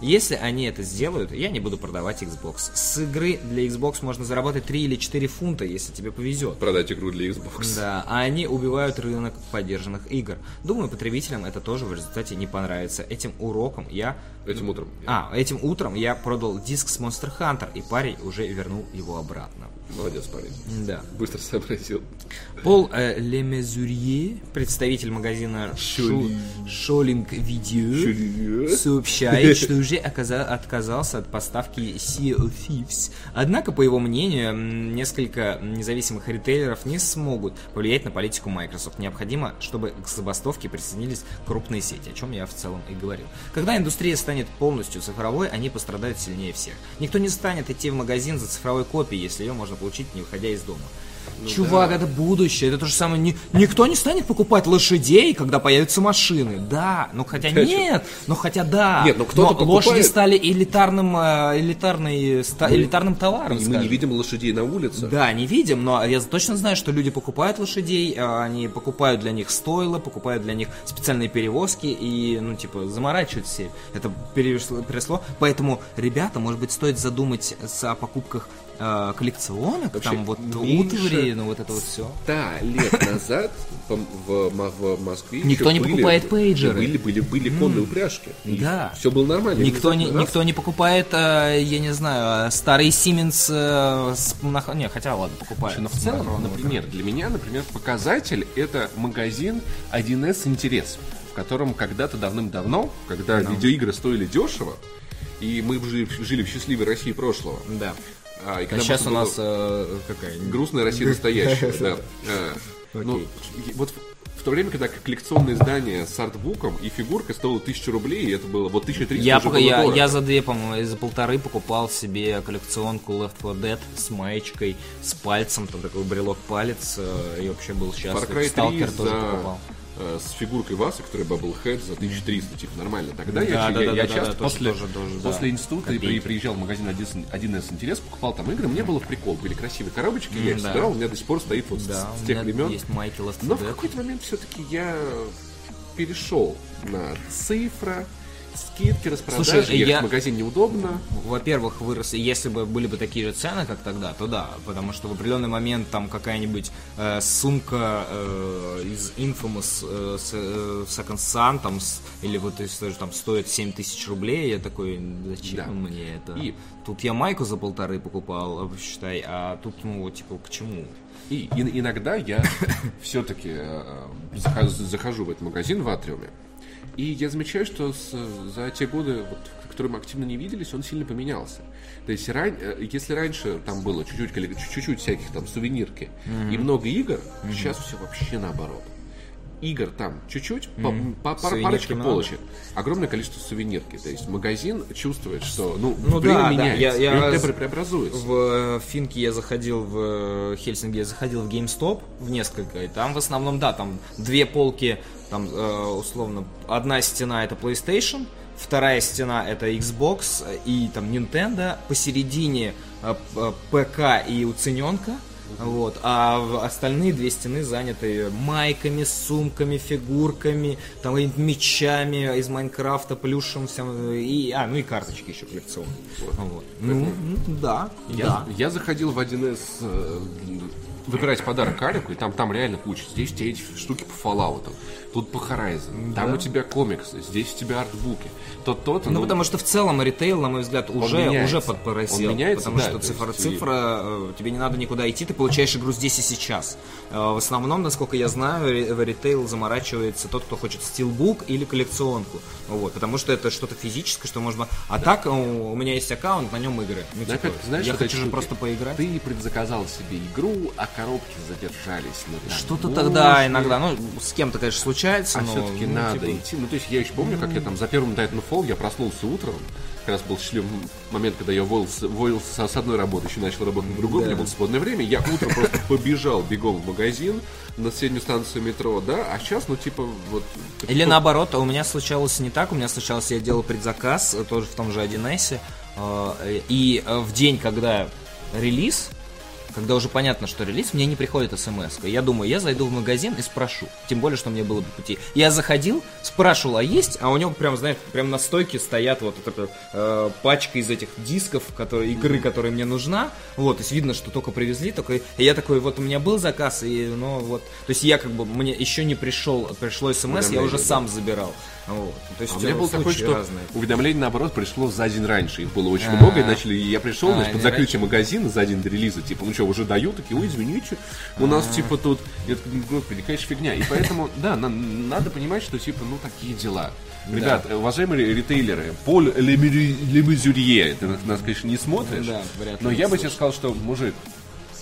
Если они это сделают, я не буду продавать Xbox. С игры для Xbox можно заработать 3 или 4 фунта, если тебе повезет. Продать игру для Xbox. Да, а они убивают рынок поддержанных игр. Думаю, потребителям это тоже в результате не понравится. Этим уроком я... Этим утром. А, этим утром я продал диск с Monster Hunter, и парень уже вернул его обратно. Молодец, парень. Да. Быстро сообразил. Пол э, Лемезурье, представитель магазина Шу- Шолинг Видео, сообщает, что уже оказа- отказался от поставки Sea of Thieves. Однако, по его мнению, несколько независимых ритейлеров не смогут повлиять на политику Microsoft. Необходимо, чтобы к забастовке присоединились крупные сети, о чем я в целом и говорил. Когда индустрия станет полностью цифровой, они пострадают сильнее всех. Никто не станет идти в магазин за цифровой копией, если ее можно получить, не выходя из дома. Чувак, это будущее. Это то же самое. Ни- никто не станет покупать лошадей, когда появятся машины. Да, ну хотя Хотя нет, ну хотя да. Нет, ну кто-то Но лошади покупает. стали элитарным, э, элитарной, ста- элитарным товаром. Мы скажем. не видим лошадей на улице. Да, не видим, но я точно знаю, что люди покупают лошадей, а, они покупают для них стойла, покупают для них специальные перевозки и, ну, типа, заморачивают все. Это переросло. Поэтому, ребята, может быть, стоит задумать о покупках э, коллекционок, Вообще, там вот утвари, ну вот это вот все. Да, лет назад в, в Москве Никто не были- покупает пейджеры. Были, были, были конные упряжки. Да. Все было нормально. Никто не, никто не покупает, э, я не знаю, э, старый Siemens Не, хотя ладно, покупают. Но в целом, например, для меня, например, показатель это магазин 1С интерес, в котором когда-то давным-давно, когда видеоигры стоили дешево, и мы жили в счастливой России прошлого. Да. А, и А когда сейчас у нас э, какая? грустная Россия настоящая, да. А, Ну, вот в- то время, когда коллекционное издание с артбуком и фигуркой стоило тысячу рублей, и это было вот 1300 Я, уже пока- было я, дорого. я за две, по-моему, за полторы покупал себе коллекционку Left 4 Dead с маечкой, с пальцем, там такой брелок палец, э, и вообще был Far счастлив. Cry 3 Сталкер тоже за, покупал. Э, с фигуркой Васы, которая Bubblehead за 1300, типа нормально. Тогда Да, я, да, я, да, я да, часто да, после, тоже, тоже, после да. института и при- приезжал в магазин 1С 1С интерес, покупал там игры, мне было прикол, были красивые коробочки, я их да. собирал, у меня до сих пор стоит вот с- Да, с, у тех времен. есть майки Left 4 Но в какой-то момент все-таки я перешел на цифра, скидки, распродажи, Слушай, ехать я- в магазин неудобно. Во-первых, вырос, если бы были бы такие же цены, как тогда, то да, потому что в определенный момент там какая-нибудь э, сумка э, из Infamous э, с э, Second Sun там, с- или вот если там стоит 7 тысяч рублей, я такой, зачем Да. мне это? И- Тут я майку за полторы покупал, э, считай, а тут, ну, типа, к чему? И, иногда я все-таки захожу, захожу в этот магазин в Атриуме, и я замечаю, что с- за те годы, вот, которые мы активно не виделись, он сильно поменялся. То есть, ран- э, если раньше там было чуть-чуть, чуть-чуть всяких там сувенирки и много игр, сейчас все вообще наоборот. Игр там чуть-чуть, по- по- пар- Сувенирки парочка много. полочек, огромное количество сувенирки. То есть магазин чувствует, что ну, Ну время да, да, меняется, я- я раз- пре- преобразуется. В э, Финке я заходил в э, Хельсинки, я заходил в GameStop в несколько, и там в основном, да, там две полки, там э, условно, одна стена это PlayStation, вторая стена это Xbox и там Nintendo, посередине ПК и уцененка, вот, а остальные две стены заняты майками, сумками, фигурками, там мечами из Майнкрафта, плюшем, всем, и, а, ну и карточки еще коллекционные. Вот. Ну, ну, да, Я, да. я заходил в 1С э, выбирать подарок Алику, и там, там реально куча. Здесь у тебя эти штуки по Fallout, тут по Horizon, там у тебя комиксы, здесь у тебя артбуки. То то-то, Ну, потому что в целом ритейл, на мой взгляд, уже, уже подпоросел. Он меняется, потому да, что то цифра, есть цифра, э, тебе не надо никуда идти, ты получаешь игру здесь и сейчас. Э, В основном, насколько я знаю, в ритейл заморачивается тот, кто хочет стилбук или коллекционку. Вот, потому что это что-то физическое, что можно... А так, э, у меня есть аккаунт, на нем игры. Ну, типа, опять, знаешь, я хочу же просто поиграть. Ты предзаказал себе игру, а коробки задержались. Что-то тогда иногда, ну, с кем-то, конечно, случается, А но... все-таки ну, надо типа, идти. Ну, то есть я еще помню, как я там за первым Titanfall я проснулся утром. Как раз был счастливый момент, когда я уволился, уволился с одной работы, еще начал работать на другой, у меня было свободное время. Я утром просто побежал бегом в магазин на соседнюю станцию метро, да, а сейчас, ну, типа, вот... Или наоборот, у меня случалось не так, у меня случалось, я делал предзаказ, э, тоже в том же 1С, э, и э, в день, когда релиз, когда уже понятно, что релиз, мне не приходит смс. Я думаю, я зайду в магазин и спрошу. Тем более, что мне было по пути. Я заходил, спрашивал, а есть? А у него прям, знаешь, прям на стойке стоят вот эта э, пачка из этих дисков, которые, игры, которая мне нужна. Вот, то есть видно, что только привезли, только... И я такой, вот у меня был заказ, и, ну, вот... То есть я как бы, мне еще не пришел, пришло смс, я уже сам забирал. Вот. То есть А у меня был такой, что разные. уведомление, наоборот, пришло за день раньше. Их было очень А. много, и начали, я пришел, А, значит, под закрытие магазина за день до релиза, типа, ну что, уже дают, такие, ой, извините, у нас, А. типа, тут, я такой, «Ну, господи, конечно, фигня. И поэтому, да, на- надо понимать, что, типа, ну, такие дела. Ребят, э, уважаемые ритейлеры, Поль Лемюзюрье, ты на- нас, конечно, не смотришь, Да, но я бы тебе сказал, что, мужик,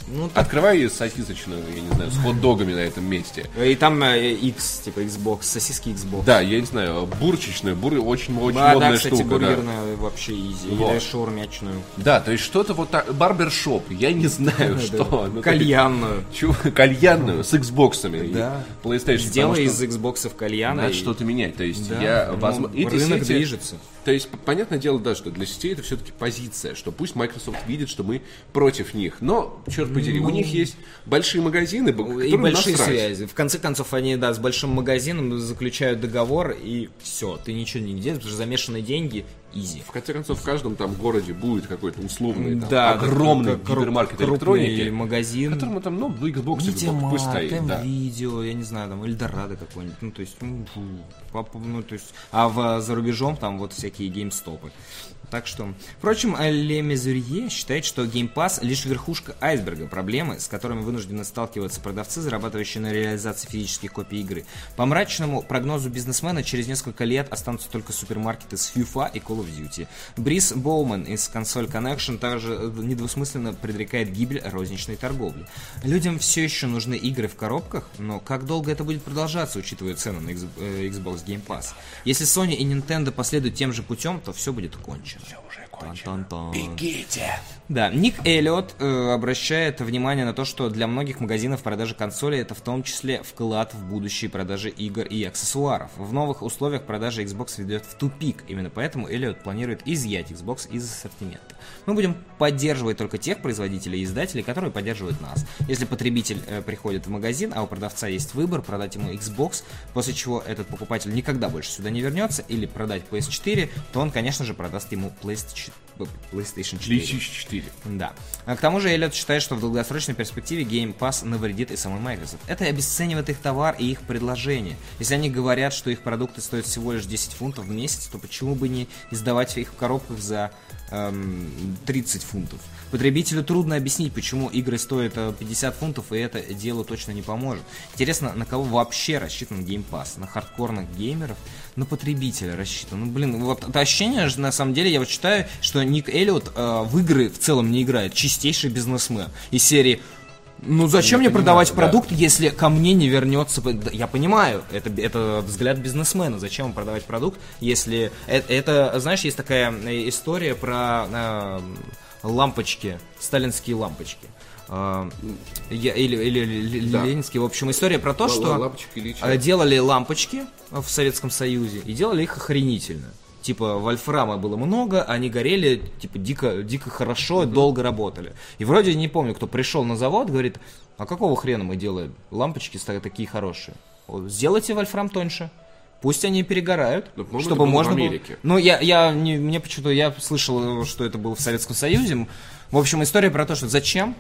Ну, так. открывай сосисочную, я не знаю, с хот-догами на этом месте. И там э, X, типа Xbox, сосиски Xbox. Да, я не знаю, бурчичную, бур, очень, очень Да, да, модная кстати, штука. да. бургерную вообще изи. Вот. Или шаурмячную. Да, то есть что-то вот так, барбершоп, я не знаю, что. Ну, Кальянную. Кальянную с Xbox'ами. Да. PlayStation. Сделай из что Xbox кальяна. Надо и- что-то менять. То есть Да, я, ну, рынок движется. То есть, понятное дело, да, что для сетей это все-таки позиция, что пусть Microsoft видит, что мы против них. Но, черт подери, у них есть большие магазины, Ну, И большие насрать. связи. В конце концов, они, да, с большим магазином заключают договор, и все, ты ничего не делаешь, потому что замешаны деньги, easy. В конце концов, в каждом там городе будет какой-то условный, там, Да, огромный как- гипермаркет электроники, магазин. которому там, ну, в Xbox Медиамаркт, пусть стоит, да. видео, я не знаю, там, Эльдорадо какой-нибудь, ну, то есть, ну, ну, то есть, а в, за рубежом там вот всякие геймстопы. Так что, впрочем, Ле Мезурье считает, что Game Pass лишь верхушка айсберга проблемы, с которыми вынуждены сталкиваться продавцы, зарабатывающие на реализации физических копий игры. По мрачному прогнозу бизнесмена, через несколько лет останутся только супермаркеты с FIFA и Call of Duty. Брис Боуман из Console Connection также э, недвусмысленно предрекает гибель розничной торговли. Людям все еще нужны игры в коробках, но как долго это будет продолжаться, учитывая цену на э, Xbox Game Pass? Если Sony и Nintendo последуют тем же путем, то все будет кончено. Все уже кончено. Бегите! Да, Ник Эллиот э, обращает внимание на то, что для многих магазинов продажи консолей это в том числе вклад в будущие продажи игр и аксессуаров. В новых условиях продажа Xbox ведет в тупик. Именно поэтому Эллиот планирует изъять Xbox из ассортимента. Мы будем поддерживать только тех производителей и издателей, которые поддерживают нас. Если потребитель э, приходит в магазин, а у продавца есть выбор продать ему Xbox, после чего этот покупатель никогда больше сюда не вернется, или продать PS4, то он, конечно же, продаст ему PlayStation PlayStation 4. 2004. Да. А к тому же Эллиот считает, что в долгосрочной перспективе Game Pass навредит и самой Microsoft. Это обесценивает их товар и их предложение. Если они говорят, что их продукты стоят всего лишь 10 фунтов в месяц, то почему бы не издавать их в коробках за эм, 30 фунтов? Потребителю трудно объяснить, почему игры стоят э, 50 фунтов, и это делу точно не поможет. Интересно, на кого вообще рассчитан Game Pass? На хардкорных геймеров? На потребителя рассчитан? Ну, блин, вот это ощущение, же, на самом деле, я вот считаю, что Ник Эллиот э, в игры в целом не играет. Чистейший бизнесмен. Из серии ну зачем мне понимаю, продавать да. продукт, если ко мне не вернется... Я понимаю, это, это взгляд бизнесмена. Зачем продавать продукт, если... Это, это, знаешь, есть такая э, история про э, лампочки, сталинские лампочки. Э, я- или, или, или Да. ленинские. В общем, история про то, Л- что лампочки э, делали лампочки в Советском Союзе и делали их охренительно. Типа вольфрама было много, они горели, типа дико, дико хорошо, долго работали. И вроде не помню, кто пришел на завод, говорит, а какого хрена мы делаем лампочки такие хорошие? Сделайте вольфрам тоньше. Пусть они перегорают, по-моему, чтобы это было в можно было. Америке. Ну, я, я не, мне почему-то я слышал, что это было в Советском Союзе. В общем, история про то, что зачем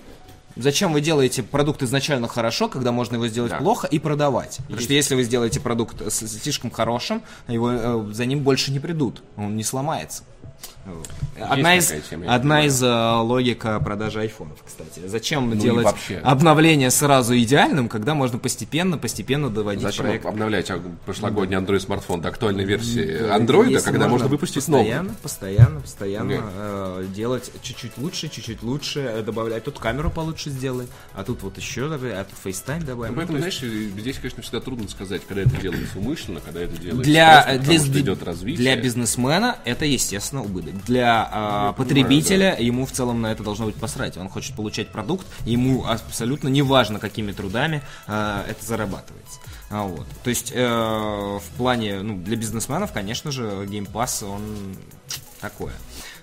Зачем вы делаете продукт изначально хорошо, когда можно его сделать Да. плохо и продавать? Потому что если вы сделаете продукт слишком хорошим, его, э, за ним больше не придут, он не сломается. Вот. Одна из, тема, одна из э, логика продажи айфонов, кстати. Зачем и делать вообще. обновление сразу идеальным, когда можно постепенно, постепенно доводить Зачем проект обновлять прошлогодний Android смартфон до актуальной версии андроида, если когда можно выпустить новый? постоянно, постоянно, постоянно э, делать чуть-чуть лучше, чуть-чуть лучше, э, добавлять. Тут камеру получше сделай, а тут вот еще добавь, а тут FaceTime добавим. Ну, Поэтому, Ну, есть знаешь, здесь, конечно, всегда трудно сказать, когда это делается умышленно, когда это делается для, просто для, потому, что идет развитие. для бизнесмена это, естественно, убыток. Для а, Я понимаю, потребителя ему в целом на это должно быть посрать. Он хочет получать продукт, ему абсолютно неважно, какими трудами а, это зарабатывается. А, вот. То есть э, в плане, ну, для бизнесменов, конечно же, Game Pass, он такое.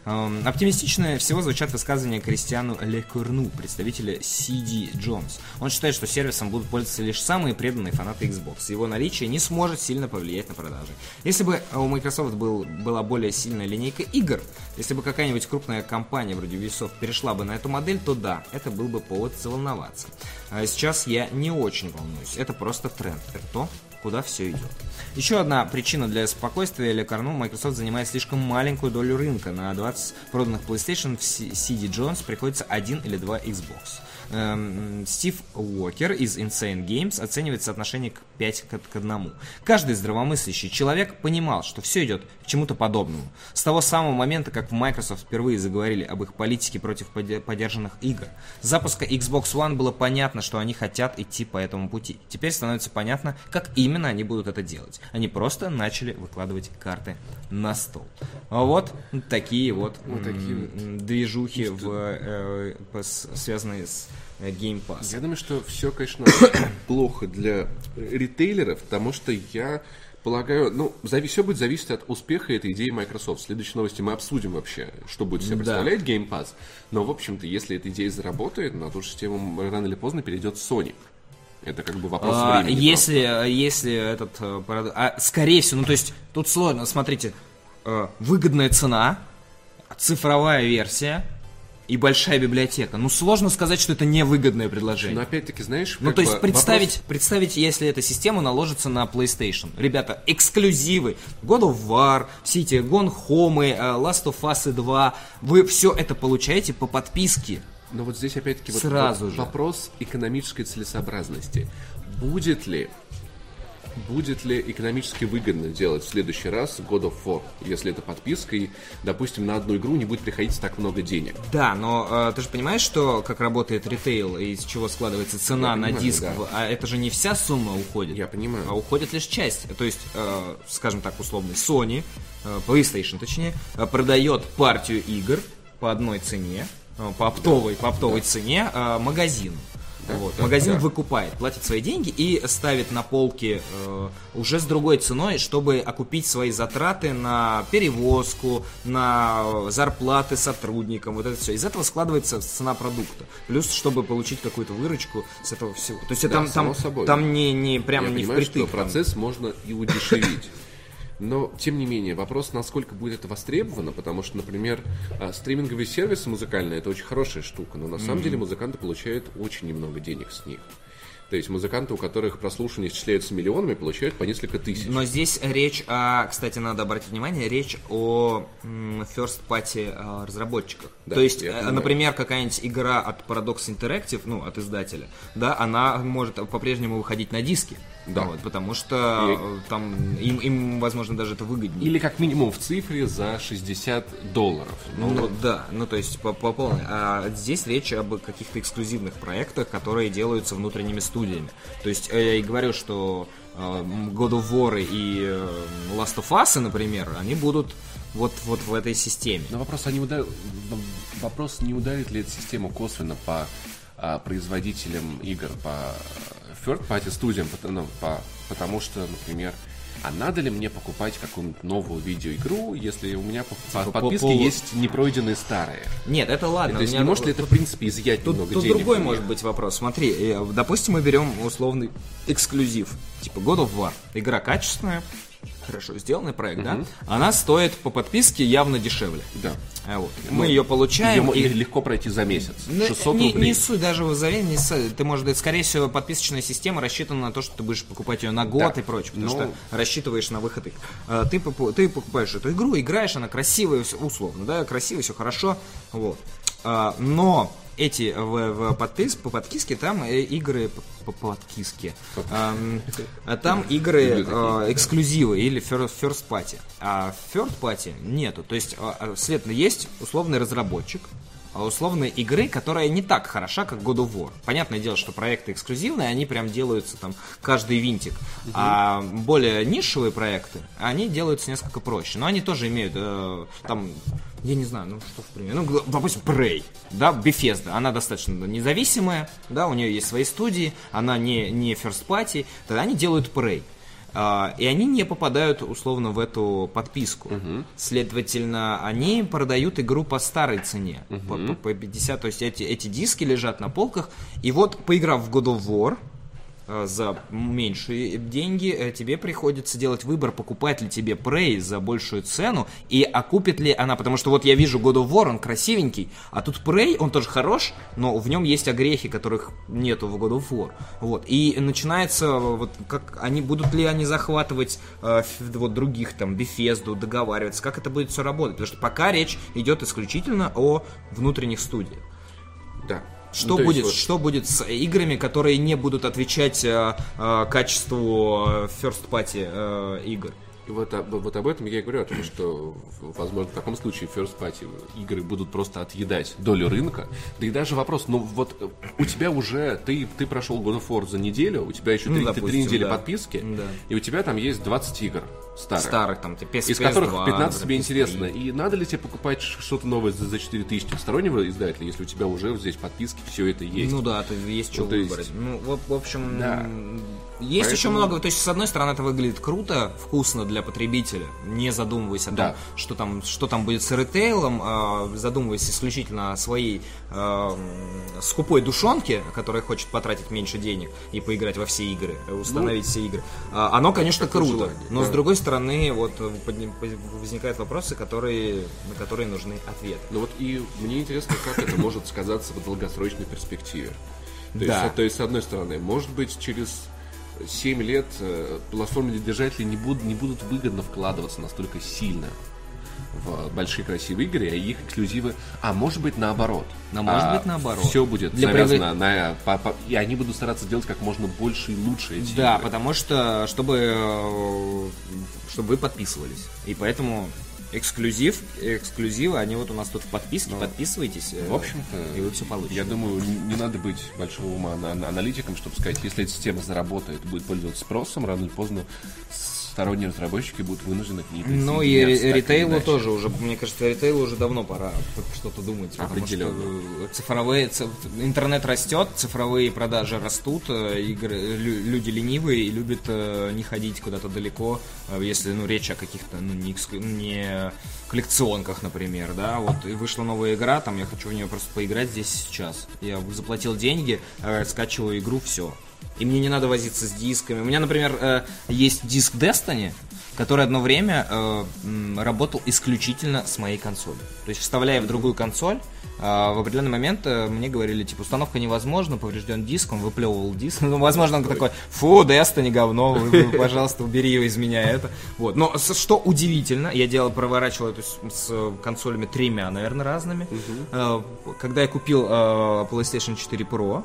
Эм, Оптимистичнее всего звучат высказывания Кристиану Лекурну, представителя CD Jones. Он считает, что сервисом будут пользоваться лишь самые преданные фанаты Xbox. Его наличие не сможет сильно повлиять на продажи. Если бы у Microsoft был, была более сильная линейка игр, если бы какая-нибудь крупная компания вроде Ubisoft перешла бы на эту модель, то да, это был бы повод заволноваться. А сейчас я не очень волнуюсь. Это просто тренд. Это то, куда все идет. Еще одна причина для спокойствия или Карну Microsoft занимает слишком маленькую долю рынка. На 20 проданных PlayStation в CD Jones приходится один или два Xbox. Эм, Стив Уокер из Insane Games оценивает соотношение к 5 к, к 1. Каждый здравомыслящий человек понимал, что все идет к чему-то подобному. С того самого момента, как в Microsoft впервые заговорили об их политике против поддержанных игр. С запуска Xbox One было понятно, что они хотят идти по этому пути. Теперь становится понятно, как именно они будут это делать. Они просто начали выкладывать карты на стол. А вот такие вот, Вот такие м, движухи, в, э, пос- связанные с э, Game Pass. Я думаю, что все, конечно, плохо для ритейлеров, потому что я полагаю, ну, все будет зависеть от успеха этой идеи Microsoft. В следующей новости мы обсудим вообще, что будет себе Да. представлять Game Pass. Но, в общем-то, если эта идея заработает, на ту же систему рано или поздно перейдет Sony. Это как бы вопрос А, времени. если, если этот э, а, скорее всего, ну то есть тут сложно, смотрите, э, выгодная цена, цифровая версия и большая библиотека. Ну сложно сказать, что это невыгодное предложение. Но опять-таки, знаешь, Ну, то есть представить, представить, если эта система наложится на PlayStation. Ребята, эксклюзивы, God of War, все эти Gone Home, э, Last of Us 2, вы все это получаете по подписке. Но вот здесь опять-таки вот Сразу вот же. вопрос экономической целесообразности. Будет ли будет ли экономически выгодно делать в следующий раз God of War, если это подписка и, допустим, на одну игру не будет приходить так много денег? Да, но э, ты же понимаешь, что как работает ритейл и из чего складывается цена Я на понимаю, диск, да. а это же не вся сумма уходит. Я понимаю. А уходит лишь часть. То есть, э, скажем так, условный Sony, э, PlayStation точнее, э, продает партию игр по одной цене, э, по оптовой, по оптовой цене э, магазину. Вот. Магазин да. выкупает, платит свои деньги и ставит на полки э, уже с другой ценой, чтобы окупить свои затраты на перевозку, на зарплаты сотрудникам, вот это все. Из этого складывается цена продукта. Плюс, чтобы получить какую-то выручку с этого всего. То есть Да, там, там, собой. там не, не прям Я не понимаю, впритык. что там. процесс можно и удешевить. Но, тем не менее, вопрос, насколько будет это востребовано, потому что, например, а, стриминговые сервисы музыкальные – это очень хорошая штука, но на самом деле музыканты получают очень немного денег с них. То есть музыканты, у которых прослушивание исчисляется миллионами, получают по несколько тысяч. Но здесь речь о, кстати, надо обратить внимание, речь о first party э, разработчиках. Да, То есть, э, например, какая-нибудь игра от Paradox Interactive, ну, от издателя, да, она может по-прежнему выходить на диски. Да. Вот, потому что э, там им, им, возможно, даже это выгоднее. Или как минимум в цифре за 60 долларов. Ну, да, ну то есть по, по полной. А здесь речь об каких-то эксклюзивных проектах, которые делаются внутренними студиями. То есть э, я и говорю, что э, God of War и Last of Us, например, они будут вот, вот в этой системе. Но вопрос, а не удар- вопрос, не ударит ли эта система косвенно по а, производителям игр, по third party студиям, потому, по- потому что, например, а надо ли мне покупать какую-нибудь новую видеоигру, если у меня по, по Типа по подписке полу- есть непройденные старые? Нет, это ладно. То есть не может ли это, в принципе, изъять Тут, немного тут денег? другой у меня? может быть вопрос. Смотри, э, допустим, мы берем условный эксклюзив, типа God of War. Игра качественная, хорошо сделанный проект, да, она стоит по подписке явно дешевле. Да. А вот. Мы ее получаем. Ее и- легко пройти за месяц. Ну, 600 не, рублей. не суть даже в заверении, не с- ты можешь, скорее всего, подписочная система рассчитана на то, что ты будешь покупать ее на год Да. и прочее, потому Ну- что рассчитываешь на выход игр. А, Ты, ты покупаешь эту игру, играешь, она красивая, условно, да, красивая, все хорошо, вот. А, Но эти в, в подпис, по подписке там э, игры по, по подписке. Ам, там игры э, эксклюзивы или fir- first party. А third party нету. То есть, а, а, следовательно, есть условный разработчик, а условной игры, которая не так хороша, как God of War. Понятное дело, что проекты эксклюзивные, они прям делаются там каждый винтик. А более нишевые проекты, они делаются несколько проще. Но они тоже имеют э, там, я не знаю, ну что в пример. Ну, допустим, Prey, да, Bethesda, она достаточно независимая, да, у нее есть свои студии, она не, не first party, тогда они делают Prey. А, и они не попадают условно в эту подписку. Следовательно, они продают игру по старой цене, по, по- по 50. То есть эти, эти диски лежат на полках. И вот, поиграв в God of War, за меньшие деньги э, тебе приходится делать выбор, покупать ли тебе Prey за большую цену и окупит ли она, потому что вот я вижу God of War, он красивенький, а тут Prey, он тоже хорош, но в нем есть огрехи, которых нету в God of War. Вот. И начинается, э, вот как они, будут ли они захватывать э, вот других там, Bethesda, договариваться, как это будет все работать, потому что пока речь идет исключительно о внутренних студиях. Да. Что Ну, то есть будет, вот- что будет с играми, которые не будут отвечать э, э, качеству э, first party э, игр? И вот, об, вот об этом я и говорю, о том, что, возможно, в таком случае first party игры будут просто отъедать долю рынка. Да и даже вопрос, ну вот э, у тебя уже, ты, ты прошел God of War за неделю, у тебя еще Ну, три, допустим, три недели да. подписки, Да. и у тебя там есть 20 игр старых. Старых там, типа PS, Из которых PS2, 15 тебе PS3. интересно. И надо ли тебе покупать что-то новое за, за 4000 от стороннего издателя, если у тебя уже здесь подписки, все это есть? Ну да, то есть что Ну, то есть- выбрать. Ну, в, в общем, Да. есть еще Поэтому- много. То есть, с одной стороны, это выглядит круто, вкусно для потребителя, не задумываясь о том, Да. что там, что там будет с ритейлом, а задумываясь исключительно о своей м, скупой душонке, которая хочет потратить меньше денег и поиграть во все игры, установить все игры. А, оно, конечно, круто. желание, но да. с другой стороны, вот э, возникают вопросы, которые, на которые нужны ответы. Ну вот и мне интересно, как это может сказаться в долгосрочной перспективе. То, Да. есть, то есть, с одной стороны, может быть, через 7 лет э, платформенные держатели не будут, не будут выгодно вкладываться настолько сильно в большие красивые игры, а их эксклюзивы... А может быть наоборот. Но может быть, наоборот. Все будет Для завязано на... по- по- и они будут стараться делать как можно больше и лучше эти Да, игры. потому что, чтобы, э, чтобы вы подписывались. И поэтому эксклюзив, эксклюзивы, они вот у нас тут в подписке, подписывайтесь. э, Ну, В общем-то, и вы все получите. Я думаю, не не надо быть большого ума ана- ана- аналитиком, чтобы сказать, если эта система заработает, будет пользоваться спросом, рано или поздно сторонние разработчики будут вынуждены к ней Ну и ритейлу тоже уже, мне кажется, ритейлу уже давно пора что-то думать. Потому что Определенно. э, цифровые, ци- интернет растет, цифровые продажи растут, э, игры, лю- люди ленивые и любят э, не ходить куда-то далеко, если ну, речь о каких-то ну, не, не коллекционках, например, да, вот и вышла новая игра, там я хочу в нее просто поиграть здесь сейчас. Я заплатил деньги, скачиваю игру, все. И мне не надо возиться с дисками. У меня, например, э, есть диск Destiny, который одно время э, работал исключительно с моей консоли. То есть, вставляя в другую консоль, э, в определенный момент мне говорили, типа, установка невозможна, поврежден диск, он выплевывал диск. Ну, возможно, он такой, фу, Destiny, говно, вы- вы, пожалуйста, убери его из меня это. Вот. Но что удивительно, я делал, проворачивал это с, с консолями тремя, наверное, разными. Э, Когда я купил PlayStation 4 Pro,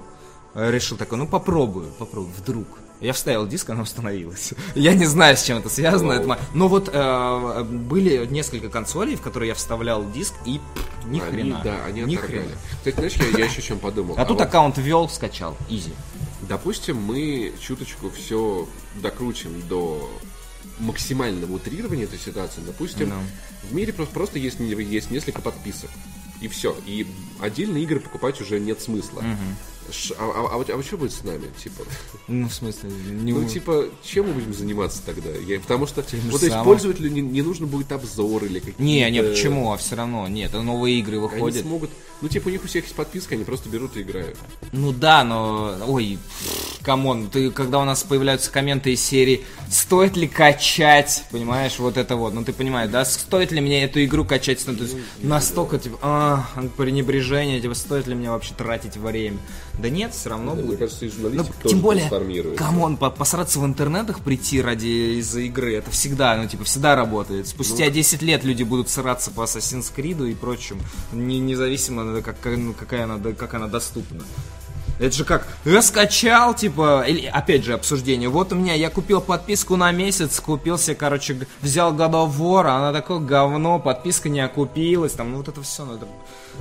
решил такой, ну попробую, попробую, вдруг. Я вставил диск, она установилась. Я не знаю, с чем это связано. это Но вот э, были несколько консолей, в которые я вставлял диск, и пф, ни Они, хрена. да, они ни отторгали. хрена. Кстати, знаешь, я, я еще чем подумал. А тут вот, аккаунт ввел, скачал. Изи. Допустим, мы чуточку все докрутим до максимального утрирования этой ситуации. Допустим, Ну. в мире просто, просто есть, есть несколько подписок. И все. И отдельные игры покупать уже нет смысла. Ш- а, а, а вот, а что будет с нами, типа? Ну, в смысле, не Ну, типа, чем мы будем заниматься тогда? Я, потому что, же вот, самым. пользователю не, не нужно будет обзор или какие-то... Не, не, почему? А все равно, нет, новые игры Они выходят. смогут... Ну, типа, у них у всех есть подписка, они просто берут и играют. Ну да, но... Ой, come on, ты, когда у нас появляются комменты из серии «Стоит ли качать?» Понимаешь, вот это вот. Ну ты понимаешь, да? Стоит ли мне эту игру качать? Ну, то есть настолько, типа, а, пренебрежение, типа, стоит ли мне вообще тратить время? Да нет, все равно Мне будет. кажется, и Ну, журналистика тоже тем более, come on, по- посраться в интернетах прийти ради из-за игры, это всегда, ну, типа, всегда работает. Ну, Спустя 10 лет люди будут сраться по Assassin's Creed и прочим, не, независимо, как, как- ну, какая она, да, как она доступна. Это же как, я скачал, типа, или, опять же, обсуждение, вот у меня, я купил подписку на месяц, купился, короче, г- взял God of War, а она такое говно, подписка не окупилась, там, ну, вот это все, надо...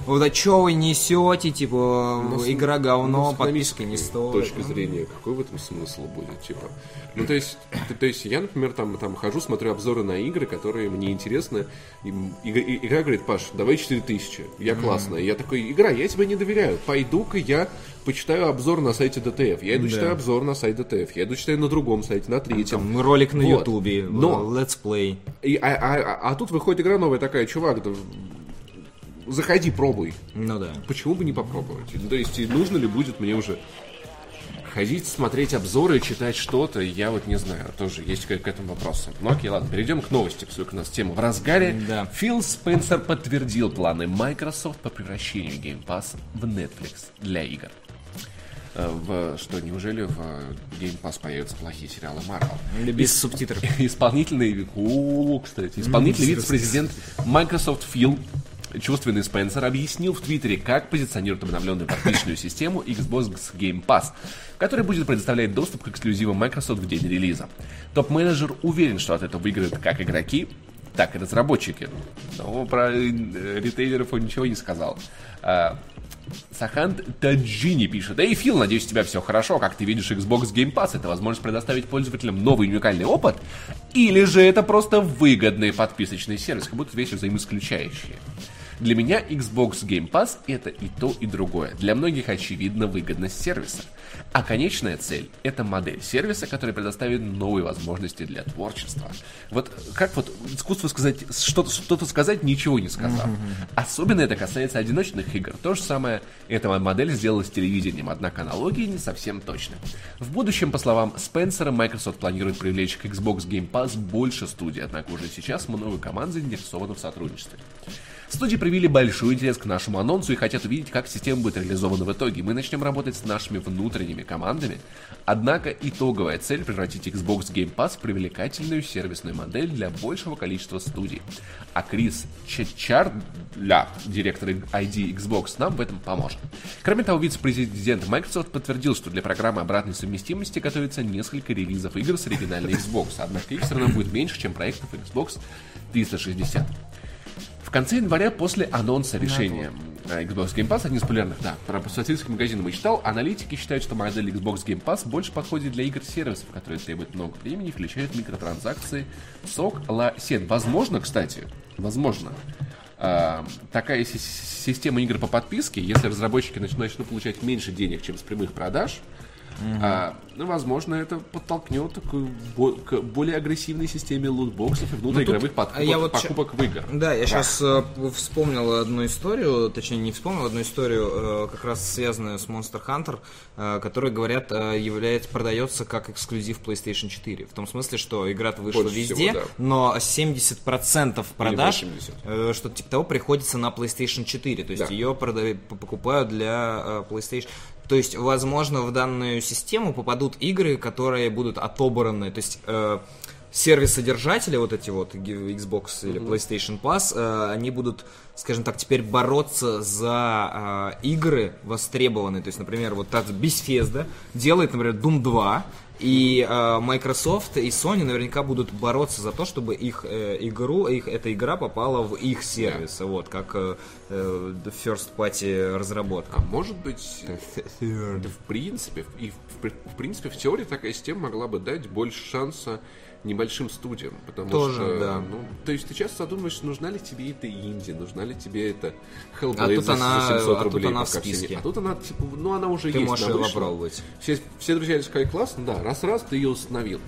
Вот а что вы несете, типа, игра говно, Ну, подписка не стоит. точки зрения, какой в этом смысл будет, типа? Ну, то есть, то, то есть я, например, там, там хожу, смотрю обзоры на игры, которые мне интересны. И, и- и- игра говорит, Паш, давай 4000. Я классная. Я такой, игра, я тебе не доверяю. Пойду-ка я почитаю обзор на сайте DTF. Я иду Да. читаю обзор на сайт DTF. Я иду читаю на другом сайте, на третьем. Там ролик на Вот. ютубе, Но- Let's Play. И, а, а- а- а тут выходит игра новая такая, чувак, да, заходи, пробуй. Ну да. Почему бы не попробовать? Ну, то есть, нужно ли будет мне уже ходить, смотреть обзоры, читать что-то, я вот не знаю, тоже есть к, к этому вопросы. Ну окей, ладно, перейдем к новости, поскольку у нас тема в разгаре. Да. Фил Спенсер подтвердил планы Microsoft по превращению Game Pass в Netflix для игр. Э, В, что, неужели в Game Pass появятся плохие сериалы Marvel? Без субтитров. Исполнительный, о, кстати, исполнительный вице-президент Microsoft Фил чувственный Спенсер объяснил в Твиттере, как позиционирует обновленную подписочную систему Xbox Game Pass, которая будет предоставлять доступ к эксклюзивам Microsoft в день релиза. Топ-менеджер уверен, что от этого выиграют как игроки, так и разработчики. Но про э, ритейлеров он ничего не сказал. А, Сахант Таджини пишет. Эй, Фил, надеюсь, у тебя все хорошо. Как ты видишь, Xbox Game Pass это возможность предоставить пользователям новый уникальный опыт? Или же это просто выгодный подписочный сервис, как будто вещи взаимоисключающие? Для меня Xbox Game Pass это и то, и другое. Для многих очевидна выгодность сервиса. А конечная цель – это модель сервиса, который предоставит новые возможности для творчества. Вот как вот искусство сказать, что-то, что-то сказать, ничего не сказав. Особенно это касается одиночных игр. То же самое эта модель сделала с телевидением, однако аналогии не совсем точны. В будущем, по словам Спенсера, Microsoft планирует привлечь к Xbox Game Pass больше студий, однако уже сейчас много команд заинтересованы в сотрудничестве. Студии проявили большой интерес к нашему анонсу и хотят увидеть, как система будет реализована в итоге. Мы начнем работать с нашими внутренними командами. Однако итоговая цель превратить Xbox Game Pass в привлекательную сервисную модель для большего количества студий. А Крис Чечарля, директор ID Xbox, нам в этом поможет. Кроме того, вице-президент Microsoft подтвердил, что для программы обратной совместимости готовится несколько релизов игр с оригинальной Xbox, однако их все равно будет меньше, чем проектов Xbox 360. В конце января после анонса решения э, Xbox Game Pass, один из популярных, да, про статистический магазин мы читал, аналитики считают, что модель Xbox Game Pass больше подходит для игр-сервисов, которые требуют много времени, включают микротранзакции, сок, ла, сен. Возможно, кстати, возможно, э, такая си- система игр по подписке, если разработчики нач- начнут получать меньше денег, чем с прямых продаж, а, ну, возможно, это подтолкнет к, к более агрессивной системе лутбоксов и внутриигровых подкупок, я вот покупок в игр. Да, я сейчас вспомнил одну историю, точнее не вспомнил одну историю, э, как раз связанную с Monster Hunter, э, которая, говорят, э, является, продается как эксклюзив PlayStation 4. В том смысле, что игра-то вышла Больше везде, всего, да. но 70% продаж, 80. э, что-то типа того, приходится на PlayStation 4. То есть Да. ее прода- покупают для э, PlayStation. То есть, возможно, в данную систему попадут игры, которые будут отобраны. То есть, э, сервис-содержатели, вот эти вот Xbox или PlayStation Plus, э, они будут, скажем так, теперь бороться за э, игры востребованные. То есть, например, вот так Bethesda делает, например, Doom 2, и э, Microsoft и Sony наверняка будут бороться за то, чтобы их э, игру, их эта игра попала в их сервисы, вот как э, э, first party разработка. А может быть, да в принципе, и в, в принципе, в теории такая система могла бы дать больше шанса небольшим студиям, потому Тоже, что, да. ну, то есть ты часто задумаешь, нужна ли тебе эта инди, нужна ли тебе это Hellblade А тут за, она- за 700 а тут рублей, она в списке. А тут она, типа, ну, она уже Ты есть, можешь она ее попробовать. Все, все друзья сказали, классно, да, раз-раз ты ее установил.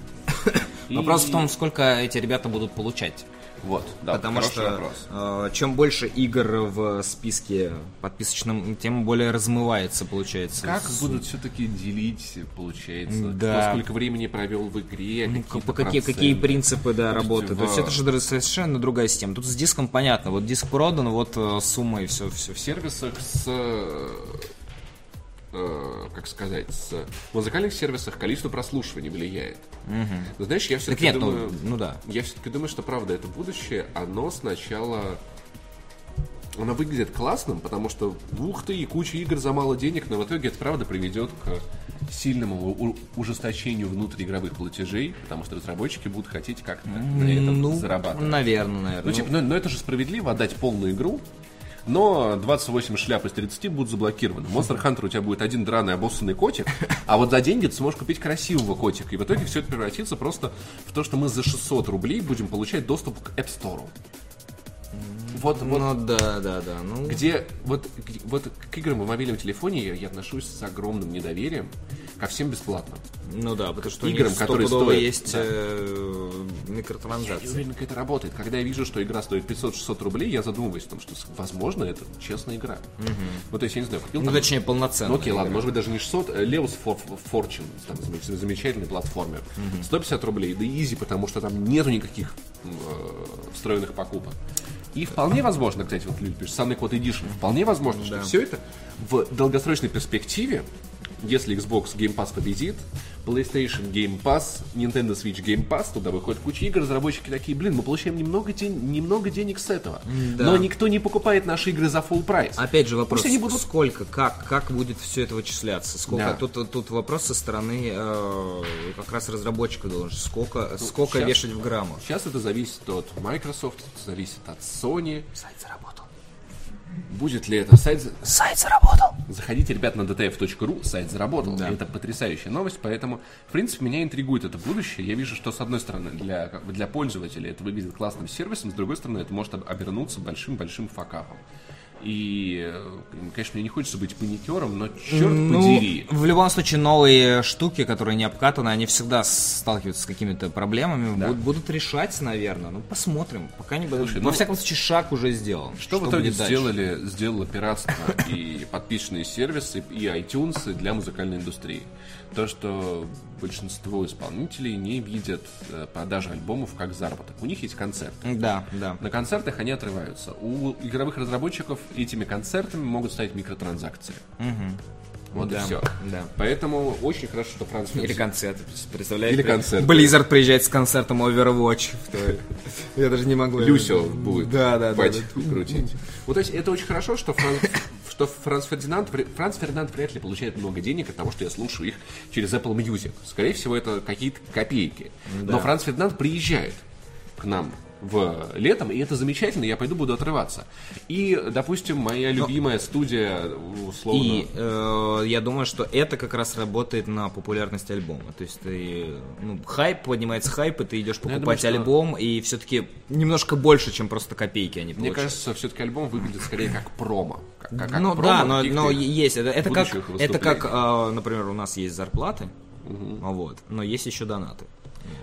Вопрос И- в том, сколько эти ребята будут получать. Вот, да, Потому что вопрос. э, чем больше игр в списке подписочном, тем более размывается, получается. Как с- будут все-таки делить, получается? Да. Кто сколько времени провел в игре, Ну, какие по какие, какие принципы да, работы. То есть это же совершенно другая система. Тут с диском понятно. Вот диск продан, вот э, сумма и все, все, В сервисах с... э, как сказать, с музыкальных сервисах количество прослушиваний влияет. Но знаешь, я Так все-таки нет, думаю... ну, ну да. Я все-таки думаю, что правда это будущее, оно сначала... Оно выглядит классным, потому что ух ты, и куча игр за мало денег, но в итоге это правда приведет к сильному ужесточению внутриигровых платежей, потому что разработчики будут хотеть как-то на этом Ну, зарабатывать. наверное, наверное. Ну, типа, ну, ну, это же справедливо отдать полную игру, но 28 шляп из 30 будут заблокированы. Monster Hunter у тебя будет один драный обоссанный котик, а вот за деньги ты сможешь купить красивого котика. И в итоге все это превратится просто в то, что мы за 600 рублей будем получать доступ к App Store. Вот, вот ну да, да, да. Ну, где вот, вот к играм в мобильном телефоне я, я отношусь с огромным недоверием ко всем бесплатно. ну да, потому что играм, которые стоят, есть да. э, Я не микротранзакции. уверен, как это работает. Когда я вижу, что игра стоит 500-600 рублей, я задумываюсь о том, что, возможно, это честная игра. Ну, то есть, я не знаю, купил Ну, там- точнее, полноценно. Ну, окей, ладно, может быть, даже не 600, э, Leos For- Fortune, там замеч- замечательный платформер. 150 рублей, да изи, потому что там нету никаких э, встроенных покупок. И вполне возможно, кстати, вот люди пишут, Sunny Code Edition, вполне возможно, что все это в долгосрочной перспективе, если Xbox Game Pass победит, PlayStation Game Pass, Nintendo Switch Game Pass, туда выходит куча игр, разработчики такие, блин, мы получаем немного, ден- немного денег с этого. Да. Но никто не покупает наши игры за full прайс. Опять же вопрос, Пусть они будут сколько, как, как будет все это вычисляться? Сколько? Да. Тут, тут вопрос со стороны э, как раз разработчика должен. Сколько, сколько щас- вешать в граммах? Сейчас это зависит от Microsoft, это зависит от Sony. Сайт заработал. Будет ли это сайт... Сайт заработал. Заходите, ребят, на dtf.ru, сайт заработал. Да. Это потрясающая новость, поэтому, в принципе, меня интригует это будущее. Я вижу, что, с одной стороны, для, для пользователя это выглядит классным сервисом, с другой стороны, это может об- обернуться большим-большим факапом. И, конечно, мне не хочется быть паникером, но черт Ну, подери. в любом случае, новые штуки, которые не обкатаны, они всегда сталкиваются с какими-то проблемами, Да. будут, будут решать, наверное. Ну, посмотрим. Пока не Слушай, Во ну, всяком случае, шаг уже сделан. Что, в итоге сделали, сделало пиратство и подписочные сервисы, и iTunes для музыкальной индустрии? То, что большинство исполнителей не видят э, продажи альбомов как заработок. У них есть концерт. Да, да. На концертах они отрываются. У игровых разработчиков этими концертами могут стать микротранзакции. Вот Да, и все. да. Поэтому очень хорошо, что Франц Или концерт, представляете? Или концерт. Blizzard приезжает с концертом Overwatch. Я даже не могу. Люсио будет Да, да, да. крутить. Вот то есть это очень хорошо, что что Франц Фердинанд, Франц Фердинанд вряд ли получает много денег от того, что я слушаю их через Apple Music. Скорее всего, это какие-то копейки. Но Франц Фердинанд приезжает к нам в летом, и это замечательно, я пойду буду отрываться. И, допустим, моя любимая студия, условно... И э, я думаю, что это как раз работает на популярность альбома. То есть ты, ну, хайп, поднимается хайп, и ты идешь Ну, покупать думаю, что- альбом, и все-таки немножко больше, чем просто копейки они Мне получают. кажется, все-таки альбом выглядит скорее как промо. Как, как- как ну промо да, но, но есть. Это, это как, это как э, например, у нас есть зарплаты, вот, но есть еще донаты.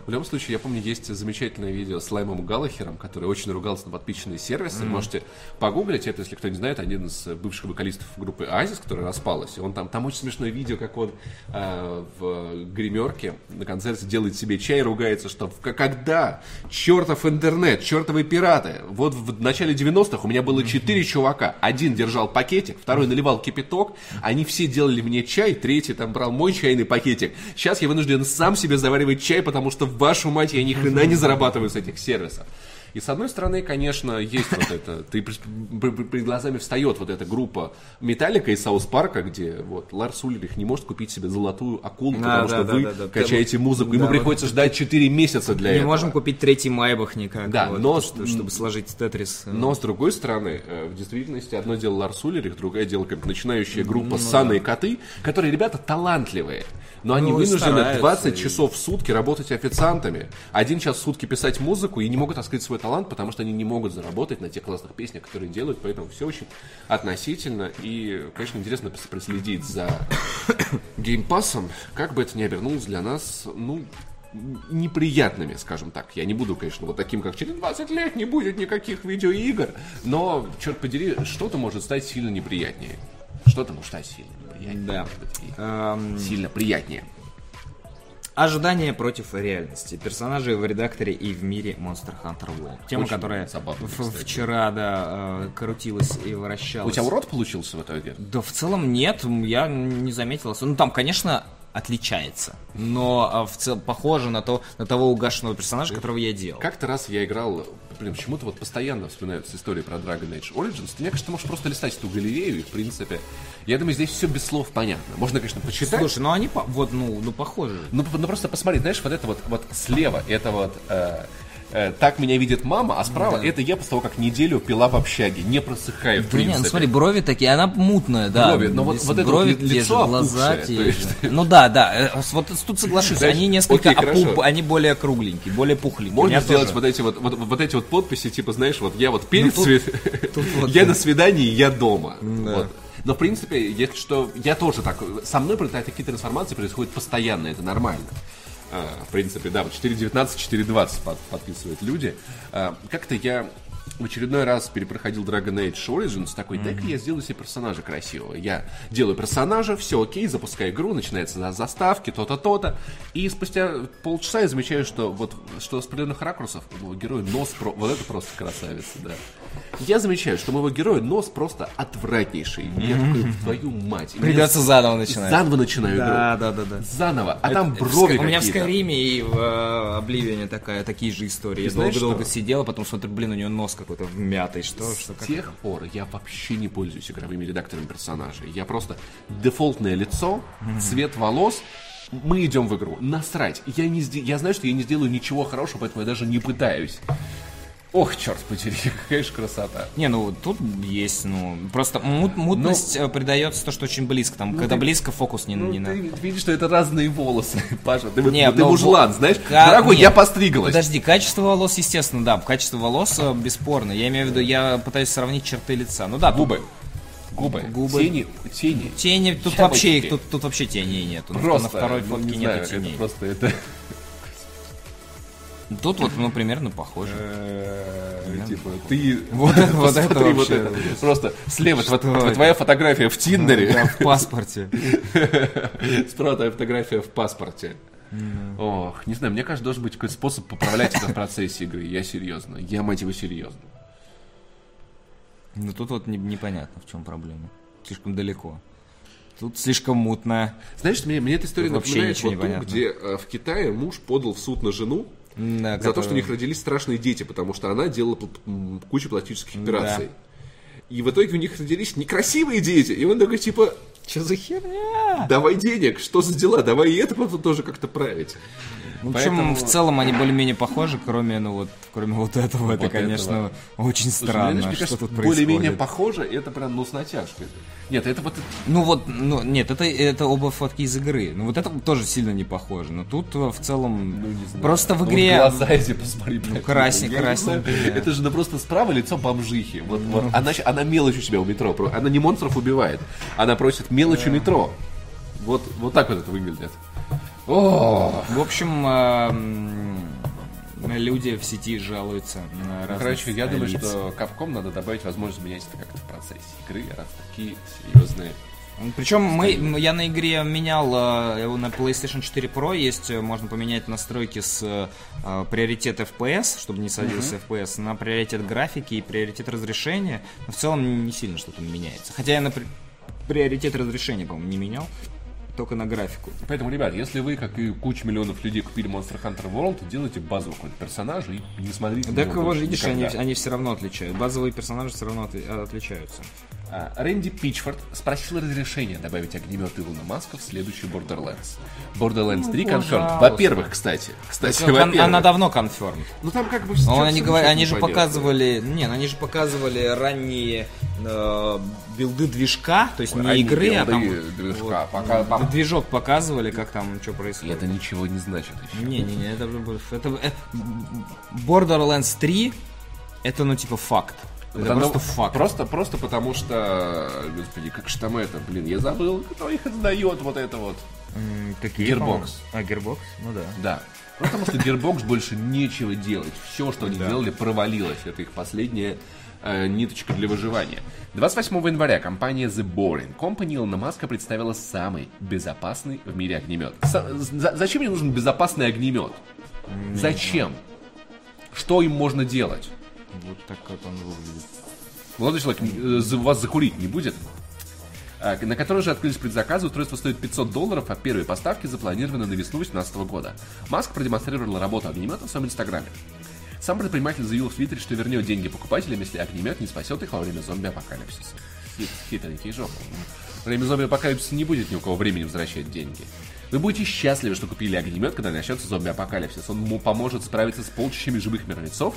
В любом случае, я помню, есть замечательное видео с Лаймом Галлахером, который очень ругался на подписчные сервисы. Можете погуглить это, если кто не знает, один из бывших вокалистов группы Азис, которая распалась. И он там, там очень смешное видео, как он э, в гримерке на концерте делает себе чай и ругается, что когда чертов интернет, чертовы пираты. Вот в начале 90-х у меня было четыре чувака. Один держал пакетик, второй наливал кипяток, они все делали мне чай, третий там брал мой чайный пакетик. Сейчас я вынужден сам себе заваривать чай, потому что в вашу мать я ни хрена не зарабатываю с этих сервисов. И с одной стороны, конечно, есть вот это, ты перед глазами встает вот эта группа Металлика из Саус Парка, где вот Ларс Ульрих не может купить себе золотую акулу, Да, потому да, что да, вы да, да. качаете музыку, ему Да, приходится ждать 4 месяца для Не этого. можем купить третий Майбах никак. Да, вот, но- что- чтобы сложить Тетрис. э, Но с другой стороны, э, в действительности одно дело Ларс Ульрих, другое дело как начинающая Ну группа Саны и Коты, которые ребята талантливые. Но они Ну, вынуждены стараются, 20 и- часов в сутки работать официантами. Один час в сутки писать музыку и не могут раскрыть свой талант, потому что они не могут заработать на тех классных песнях, которые делают. Поэтому все очень относительно. И, конечно, интересно проследить за геймпасом, как бы это ни обернулось для нас, ну, неприятными, скажем так. Я не буду, конечно, вот таким, как через 20 лет не будет никаких видеоигр, но, черт подери, что-то может стать сильно неприятнее. Что-то может стать сильно неприятнее. Да. Эм, Сильно приятнее. Ожидание против реальности. Персонажи в редакторе и в мире Monster Hunter World. Тема, Очень которая забавно, вчера, да, э, крутилась и У вращалась. тебя урод получился в итоге? Да в целом нет, я не заметил. Ну там, конечно, отличается, но а, в целом похоже на, то, на того угашенного персонажа, которого я делал. Как-то раз я играл, блин, почему-то вот постоянно вспоминаются истории про Dragon Age Origins. Мне кажется, ты можешь просто листать эту галерею, и, в принципе, я думаю, здесь все без слов понятно. Можно, конечно, почитать. Слушай, ну они по- вот, ну, ну похожи. Ну, ну просто посмотри, знаешь, вот это вот, вот слева, это вот э, э, так меня видит мама, а справа это я после того, как неделю пила в общаге, не просыхая, в Да не, ну принципе. смотри, брови такие, она мутная, да. Брови, но вот- Здесь вот это брови вот лицо же, глаза опухшее, те есть- Ну да, да, э, вот тут соглашусь, Знаешь, они несколько окей, хорошо. опуп, они более кругленькие, более пухленькие. Можно сделать тоже. вот эти вот, вот, вот эти вот подписи, типа, знаешь, вот я вот перед Ну, тут- свид- тут вот, я да. на свидании, я дома. Да. Вот. Но, в принципе, если что, я тоже так, со мной такие трансформации происходят постоянно, это нормально. А, в принципе, да, вот 4.19, 4.20 под- подписывают люди. А, как-то я в очередной раз перепроходил Dragon Age Origins, такой, дай-ка я сделаю себе персонажа красивого. Я делаю персонажа, все окей, запускаю игру, начинается за заставки, то-то, то-то. И спустя полчаса я замечаю, что вот что с определенных ракурсов у моего героя нос, про- вот это просто красавица, да. Я замечаю, что у моего героя нос просто отвратнейший. Я такой, твою мать. И Придется мне заново начинать. Заново начинаю Да, игру. да, да, да. Заново. А там В брови У меня в. Скайриме и в э, Обливине такая, такие же истории. Я знаешь долго-долго что? сидел, а потом смотрю, блин, у него нос какой-то вмятый. Что, что, С как? тех пор я вообще не пользуюсь игровыми редакторами персонажей. Я просто дефолтное лицо, цвет волос. Мы идем в игру. Насрать. Я, не я знаю, что я не сделаю ничего хорошего, поэтому я даже не пытаюсь. Ох, черт подери, какая же красота. Не, ну тут есть, ну, просто мут- мутность э, придается то, что очень близко. Там, когда ты- близко, фокус не, Ну, не на... ты видишь, что это разные волосы, Паша. Ты, Не, ты ну, мужлан, знаешь? Ка- Дорогой, нет, я постриглась. Подожди, качество волос, естественно, да, качество волос э, бесспорно. Я имею в виду, я пытаюсь сравнить черты лица. Ну да, тут Губы. Губы. Губы. Тени. Тени. Тени, тут Ща вообще, тут, тут вообще теней нету. Ну, Просто, на второй ну, фотке не нету знаю, теней. это просто это... Тут вот, ну, примерно похоже. Э, Типа, ты... Вот это- вот это посмотри, вообще. Просто слева твоя фотография в Тиндере, в паспорте. справа твоя фотография в паспорте. Ох, не знаю, мне кажется, должен быть какой-то способ поправлять это в процессе игры. Я серьезно. Я, мать его, серьезно. Ну тут вот не- непонятно, в чем проблема. Слишком далеко. Тут слишком мутно. Знаешь, мне, мне эта история Тут напоминает вот ту, где э, в Китае муж подал в суд на жену Да, за то, что у который- них родились страшные дети, потому что она делала кучу пластических операций. И в итоге у них родились некрасивые дети. И он такой, типа, Что за херня? давай денег, что за дела, давай и это потом тоже как-то править. В общем, Поэтому- в целом они более-менее похожи, кроме, ну вот, кроме вот этого. это, Вот конечно, этого. очень Слушай, странно, мне, знаешь, мне что кажется, тут более-менее происходит. похоже, это прям, ну, с натяжкой. Нет, это вот... Ну вот, ну нет, это, это оба фотки из игры. Ну вот это тоже сильно не похоже. Но тут э, в целом просто в Ну, игре... вот глаза эти, посмотри. красник, не знаю, красненький, да. Это же ну, просто справа лицо бомжихи. Вот, вот. Ну. Она, она мелочь у себя у метро. Она не монстров убивает. Она просит мелочь у метро. Вот, вот так вот это выглядит. О, В общем, э, м, люди в сети жалуются на разных Короче, я думаю, что Capcom надо добавить возможность менять это как-то в процессе игры, раз такие серьезные. Причем мы, я на игре менял, э, его на PlayStation 4 Pro есть, э, можно поменять настройки с э, приоритет FPS, чтобы не садился FPS, на приоритет графики и приоритет разрешения. Но в целом не сильно что-то меняется. Хотя я на при- приоритет разрешения, по-моему, не менял. Только на графику. Поэтому, ребят, если вы, как и куча миллионов людей, купили Monster Hunter World, делайте базового какого-нибудь персонажа и не смотрите Так вот, больше видишь, они, они все равно отличают. Базовые персонажи все равно отли- отличаются. А, Рэнди Пичфорд спросил разрешения добавить огнемет Илона Маска в следующий Borderlands. Borderlands 3 confirmed. Ну, пожалуйста. Во-первых, кстати. Кстати, Кон- во-первых. она давно конферм. Ну там как бы... Но они, они же показывали, не, ну они же показывали ранние э, билды движка, то есть не Ранние игры, а там движка. Пока- пока- движок показывали, как там что И происходит. это ничего не значит еще. Не, не, не, это, это, это Borderlands 3 это ну типа факт. Это Потому- просто факт. Просто, просто потому что, господи, как же там это, блин, я забыл, кто их издает, вот это вот. Какие? По-моему? А, Gearbox? Ну да. Да. Просто потому что Gearbox больше нечего делать. Все, что они делали, провалилось. Это их последняя э, ниточка для выживания. 28 января компания The Boring Company Илона Маска представила самый безопасный в мире огнемет. За- зачем мне нужен безопасный огнемет? Зачем? Что им можно делать? Вот так как он выглядит. Молодой человек, э, вас закурить не будет? А, На который же открылись предзаказы, устройство стоит 500 долларов, а первые поставки запланированы на весну 2018 года. Маск продемонстрировал работу огнемета в своем инстаграме. Сам предприниматель заявил в Твиттере, что вернет деньги покупателям, если огнемет не спасет их во время зомби-апокалипсиса. Хит, хитренький жопа. Во время зомби-апокалипсиса не будет ни у кого времени возвращать деньги. Вы будете счастливы, что купили огнемет, когда начнется зомби-апокалипсис. Он поможет справиться с полчищами живых мертвецов,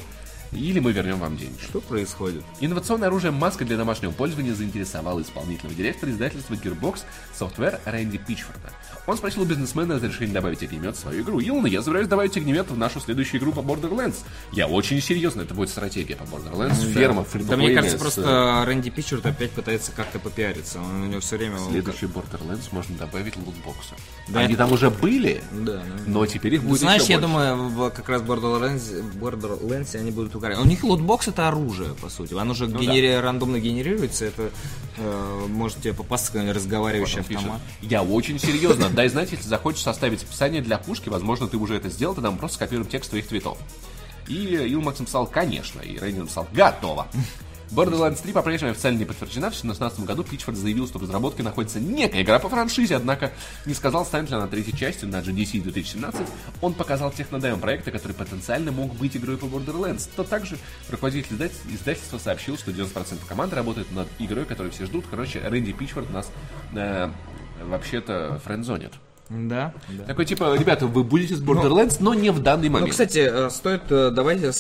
или мы вернем вам деньги. Что происходит? Инновационное оружие маска для домашнего пользования заинтересовало исполнительного директора издательства Gearbox Software Рэнди Пичфорда. Он спросил у бизнесмена разрешение добавить огнемет в свою игру. Илона, я собираюсь добавить огнемет в нашу следующую игру по Borderlands. Я очень серьезно, это будет стратегия по Borderlands. Ферма, Да мне кажется, просто Рэнди Пичерт опять пытается как-то попиариться. Он у него все время... Следующий Borderlands можно добавить лутбоксы. Да, Они там уже были, Да, да. но теперь их Ну, будет Знаешь, я думаю, в как раз Borderlands, Borderlands они будут угорать. У них лутбокс это оружие, по сути. Оно же Ну генери- рандомно генерируется. Это э, может тебе попасться какой-нибудь разговаривающий пишет, автомат. Я очень серьезно. Дай знать, если захочешь составить описание для пушки, возможно, ты уже это сделал, тогда мы просто скопируем текст твоих твитов. И Ил Макс написал, конечно, и Рейнин написал, готово. Borderlands 3 по-прежнему официально не подтверждена. В 2016 году Пичфорд заявил, что в разработке находится некая игра по франшизе, однако не сказал, станет ли она третьей частью на GDC 2017. Он показал технодемо проекта, который потенциально мог быть игрой по Borderlands. То также руководитель издатель- издательства сообщил, что 90% команды работает над игрой, которую все ждут. Короче, Рэнди Пичфорд нас э, вообще-то френдзонит. Да, да. Такой типа, ребята, вы будете с Borderlands, но не в данный Ну, момент. кстати, э, стоит, э, давайте,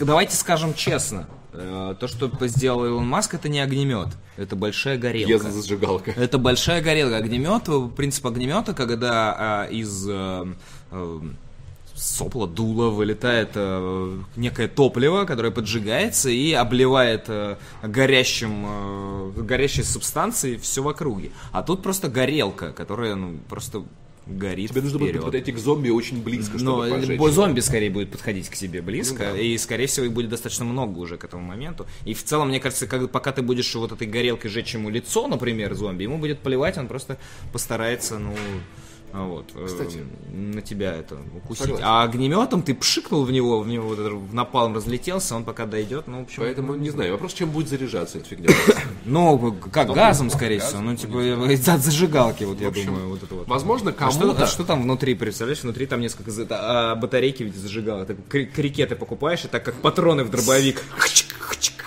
давайте скажем честно. Э, То, что сделал Илон Маск, это не огнемет. Это большая горелка. Я за зажигалка. Это большая горелка. Огнемет, принцип огнемета, когда из сопла, дула вылетает э, некое топливо, которое поджигается и обливает э, горящим, э, горящей субстанцией все в округе. А тут просто горелка, которая ну, просто горит Тебе нужно будет вперед. подойти к зомби очень близко, Но чтобы пожечь. бо- зомби скорее будет подходить к себе близко, Ну и скорее всего их будет достаточно много уже к этому моменту. И в целом, мне кажется, как, пока ты будешь вот этой горелкой жечь ему лицо, например, зомби, ему будет плевать, он просто постарается, ну, вот, э, Кстати. на тебя это укусить. Согласен. А огнеметом ты пшикнул в него, в него вот в напалм разлетелся, он пока дойдет, ну, в общем... Поэтому, не знаю, вопрос, чем будет заряжаться эта фигня. Ну, как газом, скорее всего, ну, ну, типа, от зажигалки, вот я думаю, вот это вот. Возможно, А что, кому-то... а что там внутри, представляешь? Внутри там несколько а, батарейки ведь зажигалок. Ты кри- крикеты покупаешь, и так как патроны в дробовик.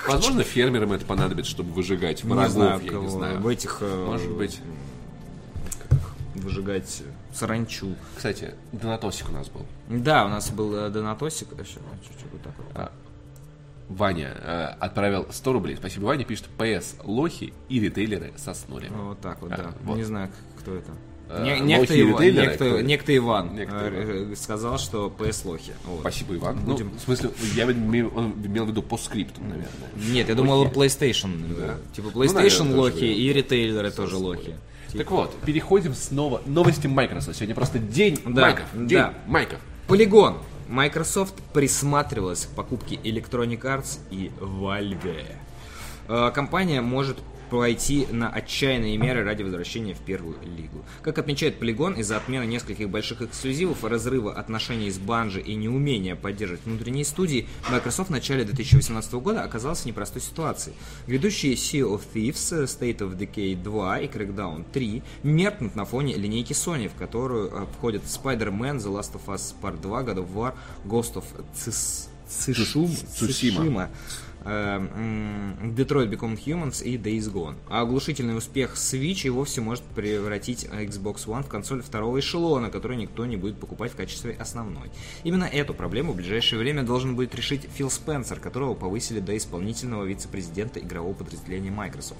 Возможно, фермерам это понадобится, чтобы выжигать Не врагов, знаю, я кого. не знаю. В этих... э, Может быть. Выжигать саранчу. Кстати, Донатосик у нас был. Да, у нас был э, донатосик. А, чуть-чуть вот так вот. Ваня э, отправил 100 рублей. Спасибо, Ваня. Пишет, ПС, лохи и ритейлеры соснули. Вот так вот, А, да. вот. Не знаю, кто это. Э, Не- лохи некто, и Иван, ритейлеры, некто, некто Иван Некто э, э, сказал, что ПС лохи. Вот. Спасибо, Иван. Будем- Ну, в смысле, я имею, он имел в виду по скрипту, наверное. Нет, я думал PlayStation. э, Типа PlayStation наверное, лохи и ритейлеры тоже лохи. Так вот, переходим снова. Новости Microsoft. Сегодня просто день Да, майков. День да. майков. Полигон. Microsoft присматривалась к покупке Electronic Arts и Valve. Э, Компания может пойти на отчаянные меры ради возвращения в первую лигу. Как отмечает Polygon, из-за отмены нескольких больших эксклюзивов, разрыва отношений с Банжи и неумения поддерживать внутренние студии, Microsoft в начале 2018 года оказался в непростой ситуации. Грядущие Sea of Thieves, State of Decay 2 и Crackdown 3 меркнут на фоне линейки Sony, в которую э, входят Spider-Man, The Last of Us Part 2, God of War, Ghost of Tsushima. Detroit Become Humans и Days Gone. А оглушительный успех Switch и вовсе может превратить Xbox One в консоль второго эшелона, которую никто не будет покупать в качестве основной. Именно эту проблему в ближайшее время должен будет решить Фил Спенсер, которого повысили до исполнительного вице-президента игрового подразделения Microsoft.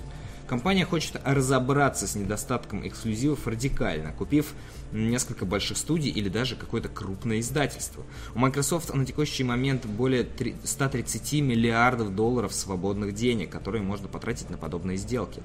Компания хочет разобраться с недостатком эксклюзивов радикально, купив несколько больших студий или даже какое-то крупное издательство. У Microsoft на текущий момент более 130 миллиардов долларов свободных денег, которые можно потратить на подобные сделки.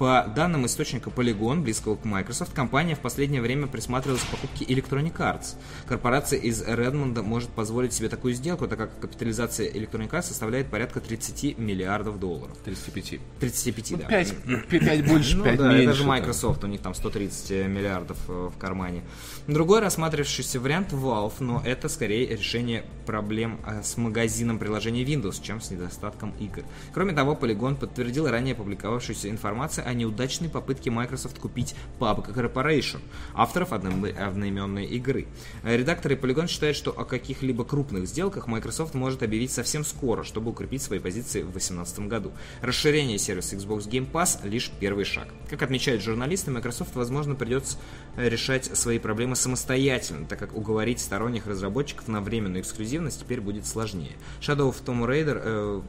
По данным источника Polygon, близкого к Microsoft, компания в последнее время присматривалась к покупке Electronic Arts. Корпорация из Редмонда может позволить себе такую сделку, так как капитализация Electronic Arts составляет порядка 30 миллиардов долларов. 35. 35, да. 5, 5 больше, Ну 5 да, меньше. это же. Microsoft, у них там 130 миллиардов э, в кармане. Другой рассматривающийся вариант Valve, но это скорее решение проблем э, с магазином приложений Windows, чем с недостатком игр. Кроме того, Polygon подтвердил ранее публиковавшуюся информацию о неудачной попытке Microsoft купить PUBG Corporation, авторов одноименной игры. Э, Редакторы Polygon считают, что о каких-либо крупных сделках Microsoft может объявить совсем скоро, чтобы укрепить свои позиции в 2018 году. Расширение сервиса Xbox Game Pass лишь первый шаг. Как отмечают журналисты, Microsoft, возможно, придется э, решать свои проблемы самостоятельно, так как уговорить сторонних разработчиков на временную эксклюзивность теперь будет сложнее. Shadow of Tomb Raider, э,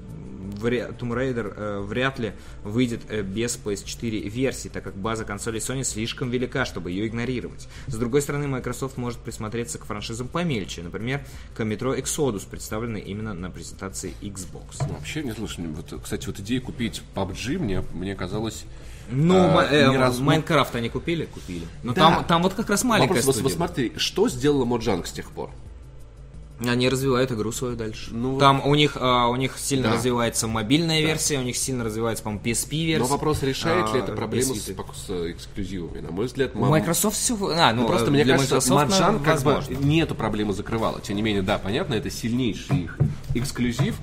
вря- Tomb Raider э, вряд ли выйдет э, без PS4 версии, так как база консолей Sony слишком велика, чтобы ее игнорировать. С другой стороны, Microsoft может присмотреться к франшизам помельче, например, к Metro Exodus, представленной именно на презентации Xbox. Ну, Вообще, не слушай, вот, кстати, вот идея купить PUBG мне, мне казалось... Ну, а, э, раз- Майнкрафт они купили? Купили. Но Да. там, там вот как раз маленькая Вопрос, студия. вот смотри, что сделала Моджанг с тех пор? Они развивают игру свою дальше. Ну, Там у них, а, у них сильно Да. развивается мобильная версия, у них сильно развивается, по-моему, PSP версия. Но вопрос, решает ли а, это проблему с, с эксклюзивами? На мой взгляд, У мам- Microsoft все... А, ну, Ну, просто э, мне для кажется, Microsoft, Маджан как бы не эту проблему закрывала. Тем не менее, да, понятно, это сильнейший их эксклюзив.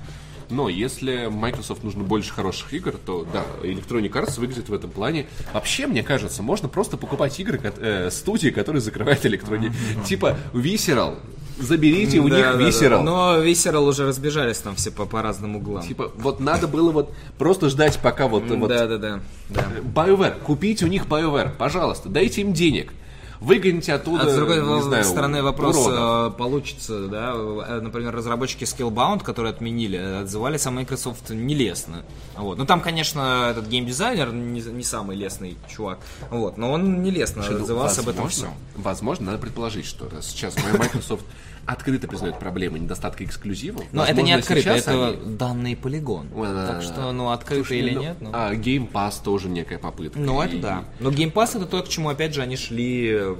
Но если Microsoft нужно больше хороших игр, то да, Electronic Arts выглядит в этом плане. Вообще, мне кажется, можно просто покупать игры э, студии, которые закрывают Electronic. Типа Visceral. Заберите у Да, них да. Visceral. Но Visceral уже разбежались там все по, по разным углам. Типа, вот надо было вот просто ждать, пока вот, вот да, да. да. BioWare, купите у них BioWare, пожалуйста, дайте им денег. Выгоните оттуда, А с другой не знаю, стороны вопрос уродов. э, получится, да, э, например, разработчики Skillbound, которые отменили, э, отзывались о Microsoft нелестно. Вот. Ну там, конечно, этот геймдизайнер не, не самый лестный чувак, вот, но он нелестно Ну, отзывался об этом возможно, всем. Возможно, надо предположить, что сейчас Microsoft открыто признает проблемы недостатка эксклюзивов. Но это не возможно, открыто, это они- данный полигон. Да, так что, ну, открыто Слушай, или ну, нет, ну... А Game Pass тоже некая попытка. Ну, это И- да. Но Game Pass это то, к чему, опять же, они шли э,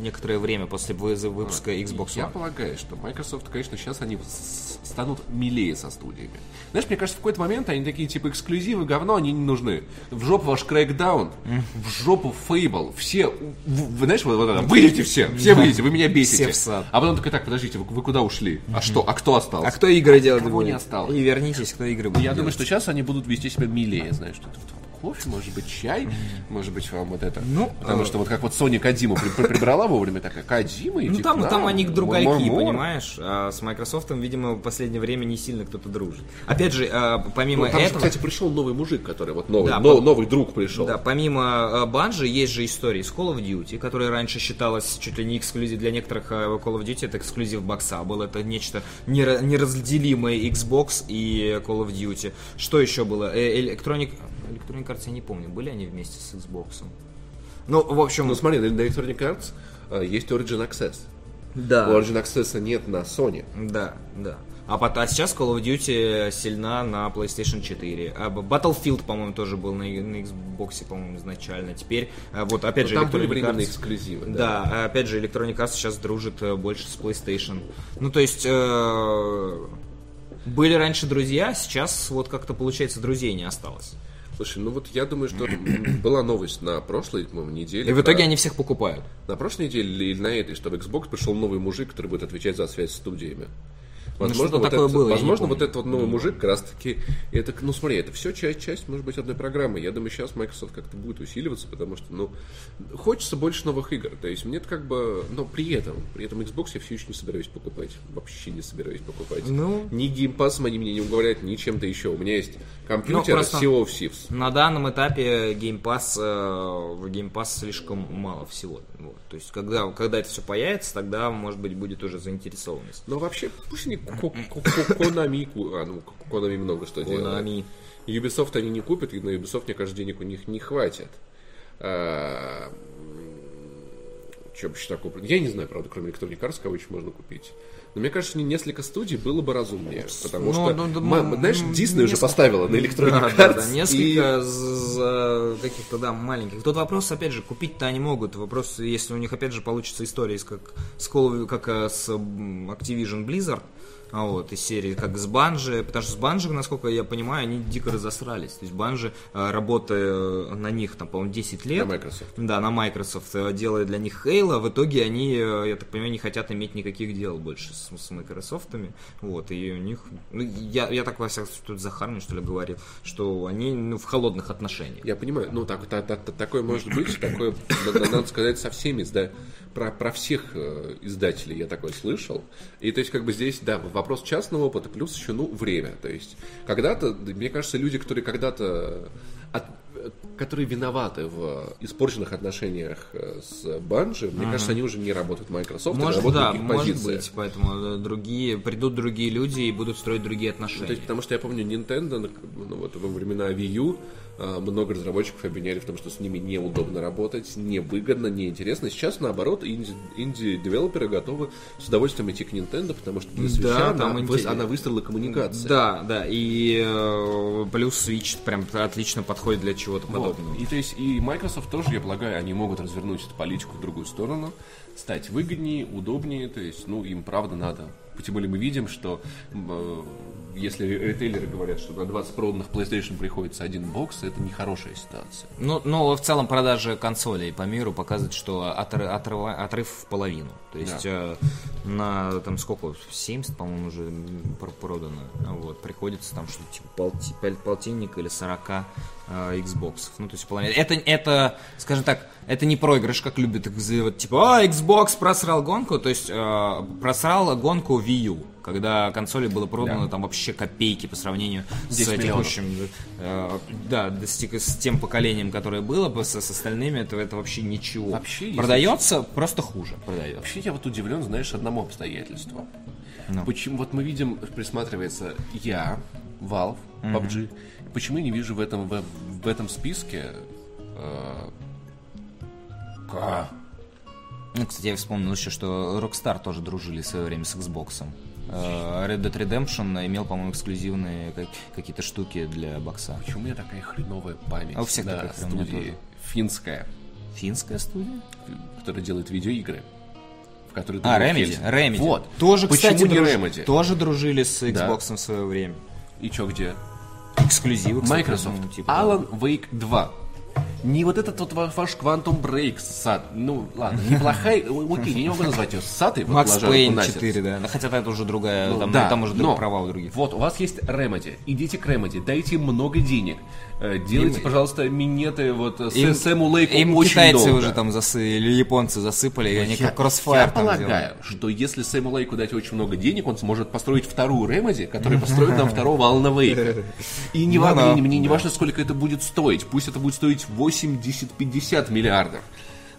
некоторое время после выпуска Xbox Я One. полагаю, что Microsoft, конечно, сейчас они станут милее со студиями. Знаешь, мне кажется, в какой-то момент они такие, типа, эксклюзивы, говно, они не нужны. В жопу ваш Crackdown, в жопу Fable, все, в- вы знаешь, вот, вот это, выйдите все, все выйдите, вы меня бесите. Все в сад. А потом такой, так, подождите, вы, вы куда ушли? А что, а кто остался? А кто игры делать Кого будет? не осталось? И вернитесь, кто игры будет Я думаю, делать. что сейчас они будут вести себя милее, знаешь, что-то вот кофе, может быть, чай, может быть, вам вот это. Ну, потому что вот как вот Sony Кадиму при- при- прибрала вовремя, такая, Кадима, иди Ну там, нам, там они другайки, мур-мур». понимаешь? А с Microsoft, видимо, в последнее время не сильно кто-то дружит. Опять же, а, помимо Ну, там же, этого... кстати, пришел новый мужик, который вот новый, Да, но- по- новый друг пришел. Да, помимо Банжи есть же истории с Call of Duty, которая раньше считалась чуть ли не эксклюзив для некоторых э, Call of Duty, это эксклюзив бокса был, это нечто нера- неразделимое Xbox и Call of Duty. Что еще было? Э, Electronic, Electronic Arts я не помню, были они вместе с Xbox? Ну, в общем, Ну смотри, на Electronic Arts есть Origin Access. да. У Origin Access нет на Sony. Да, да. А, а сейчас Call of Duty сильна на PlayStation 4. А Battlefield, по-моему, тоже был на, на Xbox, по-моему, изначально. Теперь, а, вот опять Но же, там были Electronic временные Arts- эксклюзивы. Да, а опять же, Electronic Arts сейчас дружит э, больше с PlayStation. Ну, то есть, э, были раньше друзья, сейчас вот как-то, получается, друзей не осталось. Слушай, ну вот я думаю, что была новость на прошлой, по-моему, неделе. И в итоге про- они всех покупают. На прошлой неделе или на этой, что в Xbox пришел новый мужик, который будет отвечать за связь с студиями. Возможно, что-то вот такое это- было, возможно, вот этот вот новый мужик как раз таки, это, ну смотри, это все часть, часть, может быть, одной программы. Я думаю, сейчас Microsoft как-то будет усиливаться, потому что, ну, хочется больше новых игр. То есть мне это как бы, но при этом, при этом Xbox я все еще не собираюсь покупать. Вообще не собираюсь покупать. Ну. Ни геймпасом они мне не уговорят, ни чем-то еще. У меня есть компьютер Ну, просто- Sea of Thieves. На данном этапе Game Pass, э, в Game Pass слишком мало всего. Вот. То есть, когда, когда это все появится, тогда, может быть, будет уже заинтересованность. Но вообще, пусть они Konami, а, ну, Konami много что делает. Konami. Ubisoft они не купят, и на Ubisoft, мне кажется, денег у них не хватит. А, что бы еще такое? Я не знаю, правда, кроме Electronic Arts, кого еще можно купить. Но мне кажется, не- несколько студий было бы разумнее. Потому Ну, что, ну, да, ма- м, знаешь, Disney уже поставила на Electronic Да, Arts. да, да, и- несколько за каких-то, да, маленьких. Тут вопрос, опять же, купить-то они могут. Вопрос, если у них, опять же, получится история, как с, Call of- как э, с Activision Blizzard, а вот, из серии, как с Банжи, потому что с Банжи, насколько я понимаю, они дико разосрались. То есть Банжи, э, работая на них, там, по-моему, 10 лет, На Microsoft. да, на Microsoft, э, делая для них Halo, в итоге они, э, я так понимаю, не хотят иметь никаких дел больше с, с Microsoftами. Вот, и у них, ну, я, я так во всяком случае, тут Захарный, что ли, говорил, что они ну, в холодных отношениях. Я понимаю, ну так, та- та- та- такое может быть, такое надо, сказать со всеми, да, про, про всех э, издателей я такое слышал. И то есть как бы здесь, да, вопрос частного опыта, плюс еще, ну, время. То есть когда-то, да, мне кажется, люди, которые когда-то от- которые виноваты в испорченных отношениях э, с Банжи, мне кажется, они уже не работают в Microsoft, Может, работают да, на других может позициях. быть, поэтому э, другие, придут другие люди и будут строить другие Ну, то отношения. есть, потому что я помню, Nintendo, ну, вот во времена Wii U, много разработчиков обвиняли в том, что с ними неудобно работать, невыгодно, неинтересно. Сейчас, наоборот, инди- инди-девелоперы готовы с удовольствием идти к Nintendo, потому что для Да, Switch там она, вы- интерес- она выстроила коммуникации. Да, да, и э, плюс Switch прям отлично подходит для чего-то Вот. подобного. И то есть и Microsoft тоже, я полагаю, они могут развернуть эту политику в другую сторону, стать выгоднее, удобнее. То есть, ну, им правда надо. Тем более мы видим, что э, если ритейлеры говорят, что на 20 проданных PlayStation приходится один бокс, это нехорошая ситуация. Ну, но в целом продажи консолей по миру показывают, что отры- отрыва- отрыв в половину. То есть э, на там сколько, 70, по-моему, уже продано. Вот, приходится там что-то типа полти- пол- полтинник или 40 э, Xbox. Ну, то есть половина. Это, это, скажем так, это не проигрыш, как любят их за- вот, типа, а, Xbox просрал гонку, то есть э, просрал гонку Wii U, когда консоли было продано там вообще копейки по сравнению с 10 миллионов. текущим э, да, достиг с тем поколением, которое было бы, с, с остальными, это, это вообще ничего. Вообще, если Продается просто хуже. Продается. Вообще я вот удивлен, знаешь, одному обстоятельству. Ну. Почему вот мы видим, присматривается я, Valve, PUBG. Почему я не вижу в этом в, в этом списке э, Ка- Ну, кстати, я вспомнил еще, что Rockstar тоже дружили в свое время с Xbox. Э, Red Dead Redemption имел, по-моему, эксклюзивные как- какие-то штуки для бокса. Почему у меня такая хреновая память А у всех на такая студии тоже. финская, Финская студия? которая делает видеоигры? В которой А, Remedy. Remedy. Вот. Тоже, Почему кстати, не друж- Remedy? Тоже дружили с Xbox в свое время. И чё, где? Эксклюзивы, кстати, Microsoft. ну, типа, да. Alan Wake 2. Не вот этот вот ва- ваш Quantum Break сад. Ну, ладно, неплохая. Окей, я не могу назвать ее сатой. Макс Пейн на сердце. 4, да. Ну, Хотя это уже другая, Ну, там, да, там уже но права у других. Вот, у вас есть Remedy. Идите к Remedy, дайте много денег. Э, Делайте, пожалуйста, минеты вот э, с Им- Сэму Лейку Им очень китайцы долго. уже там засы, или японцы засыпали, и они Я, как Crossfire я полагаю, делали. что если Сэму Лейку дать очень много денег, он сможет построить вторую Remedy, которая построит нам второго Алана Вейка. И не, Ну да. мне, мне не важно, сколько это будет стоить. Пусть это будет стоить 80-50 миллиардов.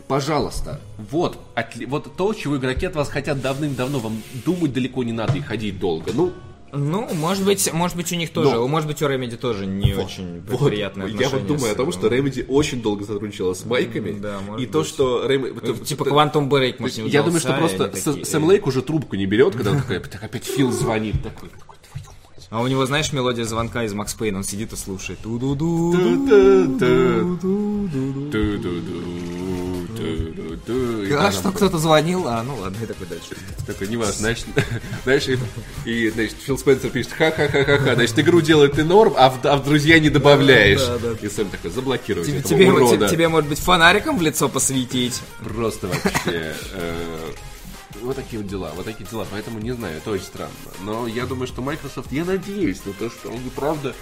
Пожалуйста, вот, отли- вот то, чего игроки от вас хотят давным-давно. Вам думать далеко не надо и ходить долго. Ну, Ну, может быть, может быть, у них тоже, Но- может быть, у Remedy тоже не очень Вот, приятное я отношение. вот думаю с- о том, что Remedy очень долго сотрудничала с майками. Да, и то, быть. что Remedy... Типа Quantum Break, То может, есть не я думаю, что просто С- такие- Сэм Лейк уже трубку не берет, когда он такой, так опять Фил звонит. Такой. А у него, знаешь, мелодия звонка из Макс Пейн, он сидит и слушает. Да, что кто-то звонил, а ну ладно, и такой дальше. Такой, не важно, значит, знаешь, и, значит, Фил Спенсер пишет, ха-ха-ха-ха-ха, значит, игру делает ты норм, а в, а в друзья не добавляешь. Да, да, И Сэм такой, заблокировать Тебе, этого тебе, урода. тебе, тебе, может быть, фонариком в лицо посветить? Просто вообще... э, Вот такие вот дела, вот такие дела. Поэтому не знаю, это очень странно. Но я думаю, что Microsoft, я надеюсь на то, что они правда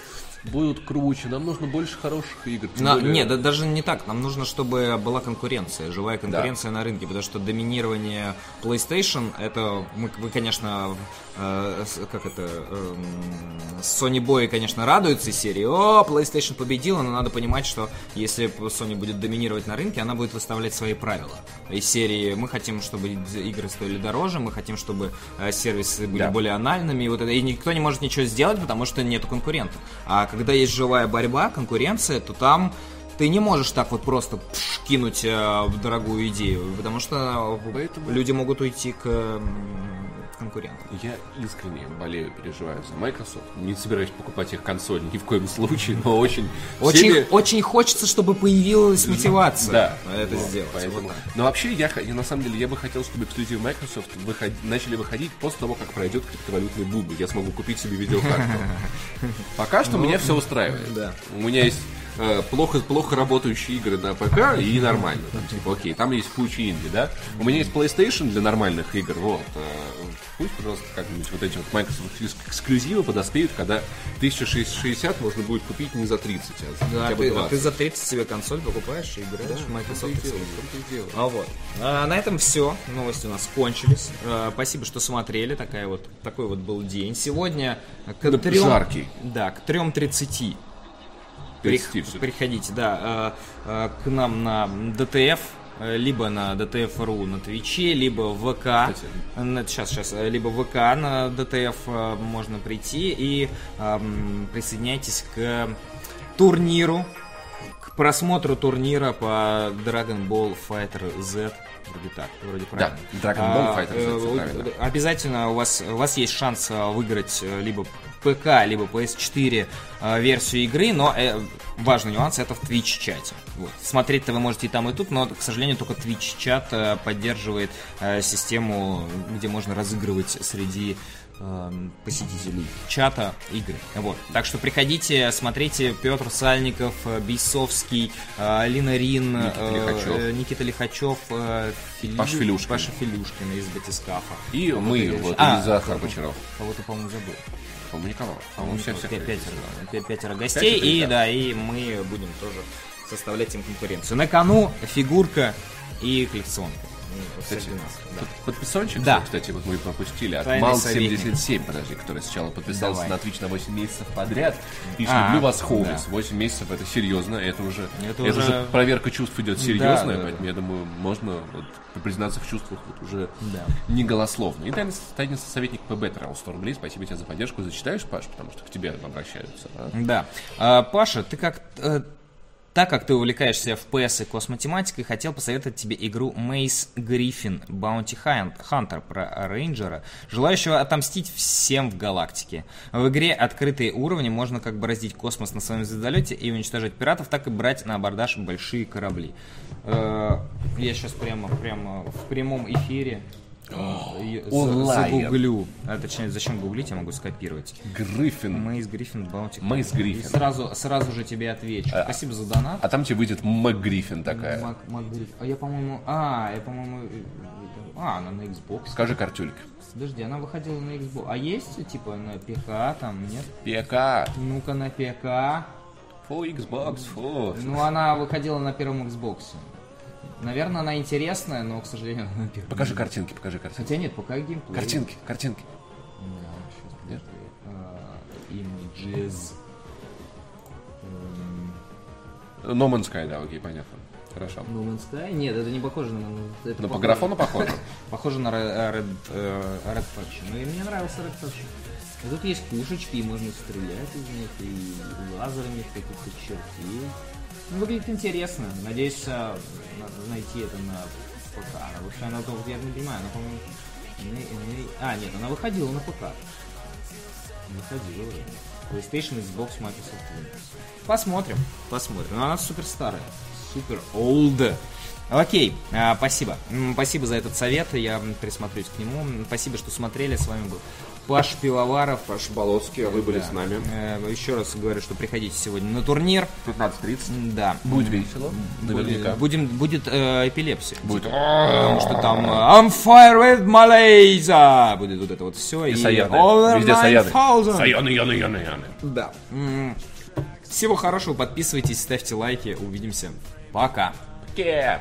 будут круче. Нам нужно больше хороших игр. На- более- Нет, да, даже не так. Нам нужно, чтобы была конкуренция, живая конкуренция на рынке, потому что доминирование PlayStation, это мы, вы, конечно, э, как это, эм, Sony Boy, конечно, радуются из серии, о, PlayStation победила, но надо понимать, что если Sony будет доминировать на рынке, она будет выставлять свои правила. Из серии мы хотим, чтобы игры стоили дороже, мы хотим, чтобы э, сервисы были Да. более анальными, и, вот это, и никто не может ничего сделать, потому что нету конкурентов. А когда есть живая борьба, конкуренция, то там ты не можешь так вот просто пш, кинуть э, дорогую идею, потому что Поэтому- люди могут уйти к м, конкурентам. Я искренне болею, переживаю за Microsoft. Не собираюсь покупать их консоль ни в коем случае, но очень... Очень, всеми- очень хочется, чтобы появилась мотивация Да, это вот, сделать. Поэтому... Вот. Но вообще, я, я на самом деле, я бы хотел, чтобы эксклюзивы Microsoft выход- начали выходить после того, как пройдет криптовалютный бум, я смогу купить себе видеокарту. Пока что меня все устраивает. Ну. У меня есть э, плохо, плохо работающие игры на ПК и нормально. Там, типа, окей, там есть куча инди, да? У меня есть PlayStation для нормальных игр, вот. э, Пусть, пожалуйста, как-нибудь вот эти вот Microsoft эксклюз- эксклюзивы подоспеют, когда 1060 можно будет купить не за 30, а за Да, хотя бы ты, а 20. ты за 30 себе консоль покупаешь и играешь в Microsoft В дело, Exclusive. А вот. А, на этом все. Новости у нас кончились. А, спасибо, что смотрели. Такая вот, такой вот был день. Сегодня к Да, трем... жаркий. Да, к 3.30. 30 Прих-. Приходите, да, а, а, к нам на DTF, э, либо на DTF.ru на Твиче, либо в ВК. Сейчас, сейчас, либо в ВК на DTF э, можно прийти и ам, присоединяйтесь к турниру, к просмотру турнира по Dragon Ball Fighter Z. Вроде так, вроде правильно. Dragon Ball А, Fighter Z, э, правильно. Обязательно у вас, у вас есть шанс э, выиграть э, либо ПК, либо PS4 э, версию игры, но э, важный нюанс это в Twitch чате. Вот. Смотреть-то вы можете и там, и тут, но, к сожалению, только Twitch чат э, поддерживает э, систему, где можно разыгрывать среди э, посетителей чата игры. Вот. Так что приходите, смотрите Петр Сальников, э, Бейсовский, э, Алина Рин, Никита э, Лихачев. э, Никита Лихачев, э, Филю- Паша Филюшкин. Паша Филюшкин из Батискафа. И мы, вот, А, и Захар Бочаров. Кого-то, по-моему, забыл. По-моему, никого. По-моему, все все Пя- Пятеро, пя- пятеро гостей, Пятеро, и да. да, и мы будем тоже составлять им конкуренцию. На кону фигурка и коллекционка. Кстати, да. подписончик, Да. кстати, вот мы пропустили от Тайный Мал77, подожди, который сначала подписался Давай. на Twitch на 8 месяцев подряд. Пишет, А, люблю вас, Холмс. да. 8 месяцев, это серьезно, это уже, Это это уже- уже проверка чувств идет серьезная, да, поэтому я думаю, можно вот, признаться в чувствах вот уже Да. не голословно. И тайный, тайный советник ПБ тратил 100 рублей, спасибо тебе за поддержку. Зачитаешь, Паш, потому что к тебе обращаются. а? Да. А, Паша, ты как... так как ты увлекаешься FPS и космотематикой, хотел посоветовать тебе игру Maze Griffin Bounty Hunt- Hunter про рейнджера, желающего отомстить всем в галактике. В игре открытые уровни, можно как бы раздить космос на своем звездолете и уничтожать пиратов, так и брать на абордаж большие корабли. Э, Я сейчас прямо, прямо в прямом эфире. Загуглю. А, точнее, зачем гуглить, я могу скопировать. Гриффин. Мейс Гриффин Баунти. Мейс Гриффин. И сразу, сразу же тебе отвечу. Спасибо за донат. А там тебе выйдет МакГриффин такая. Мак- Мак Гриффин. А я, по-моему... А, я, по-моему... э, А, она на Xbox. Скажи, Картюлька. Подожди, она выходила на Xbox. А есть, типа, на ПК там, нет? ПК. Ну-ка, на ПК. Фу, Xbox, фу. Ну, она выходила на первом Xbox. Наверное, она интересная, но, к сожалению, она на первом. Покажи картинки, покажи картинки. Хотя нет, пока геймплей. Картинки, картинки. Да, сейчас, подожди. Images. Эм, No Man's Sky, да, окей, понятно. Хорошо. No Man's Sky? Нет, это не похоже на... Это Но по похоже- графону похоже. Похоже на Red, Red, э, Red Faction. Ну и мне нравился Red Faction. И тут есть пушечки, и можно стрелять из них, и лазерами чертей. Ну, выглядит интересно. Надеюсь, э, найти это на ПК. Потому что она, я не понимаю, она, по-моему... А, нет, она выходила на ПК. Выходила вроде. PlayStation, Xbox, Microsoft Windows. Посмотрим, посмотрим. Но она супер старая. Супер old. Окей, а, спасибо. Спасибо за этот совет, я присмотрюсь к нему. Спасибо, что смотрели. С вами был Паш Пивоваров. Паша Болоцкий, а вы были с нами. Э, Еще раз говорю, что приходите сегодня на турнир. 15.30. М, Да. Будет весело. Наверняка. Будем, будет э, эпилепсия. Будет. Потому что там э, I'm fire with Malaysia будет вот это вот все. И Саяны. Везде Саяны. Саяны, яны, яны, яны. Да. Всего хорошего, подписывайтесь, ставьте лайки, увидимся. Пока. Yeah.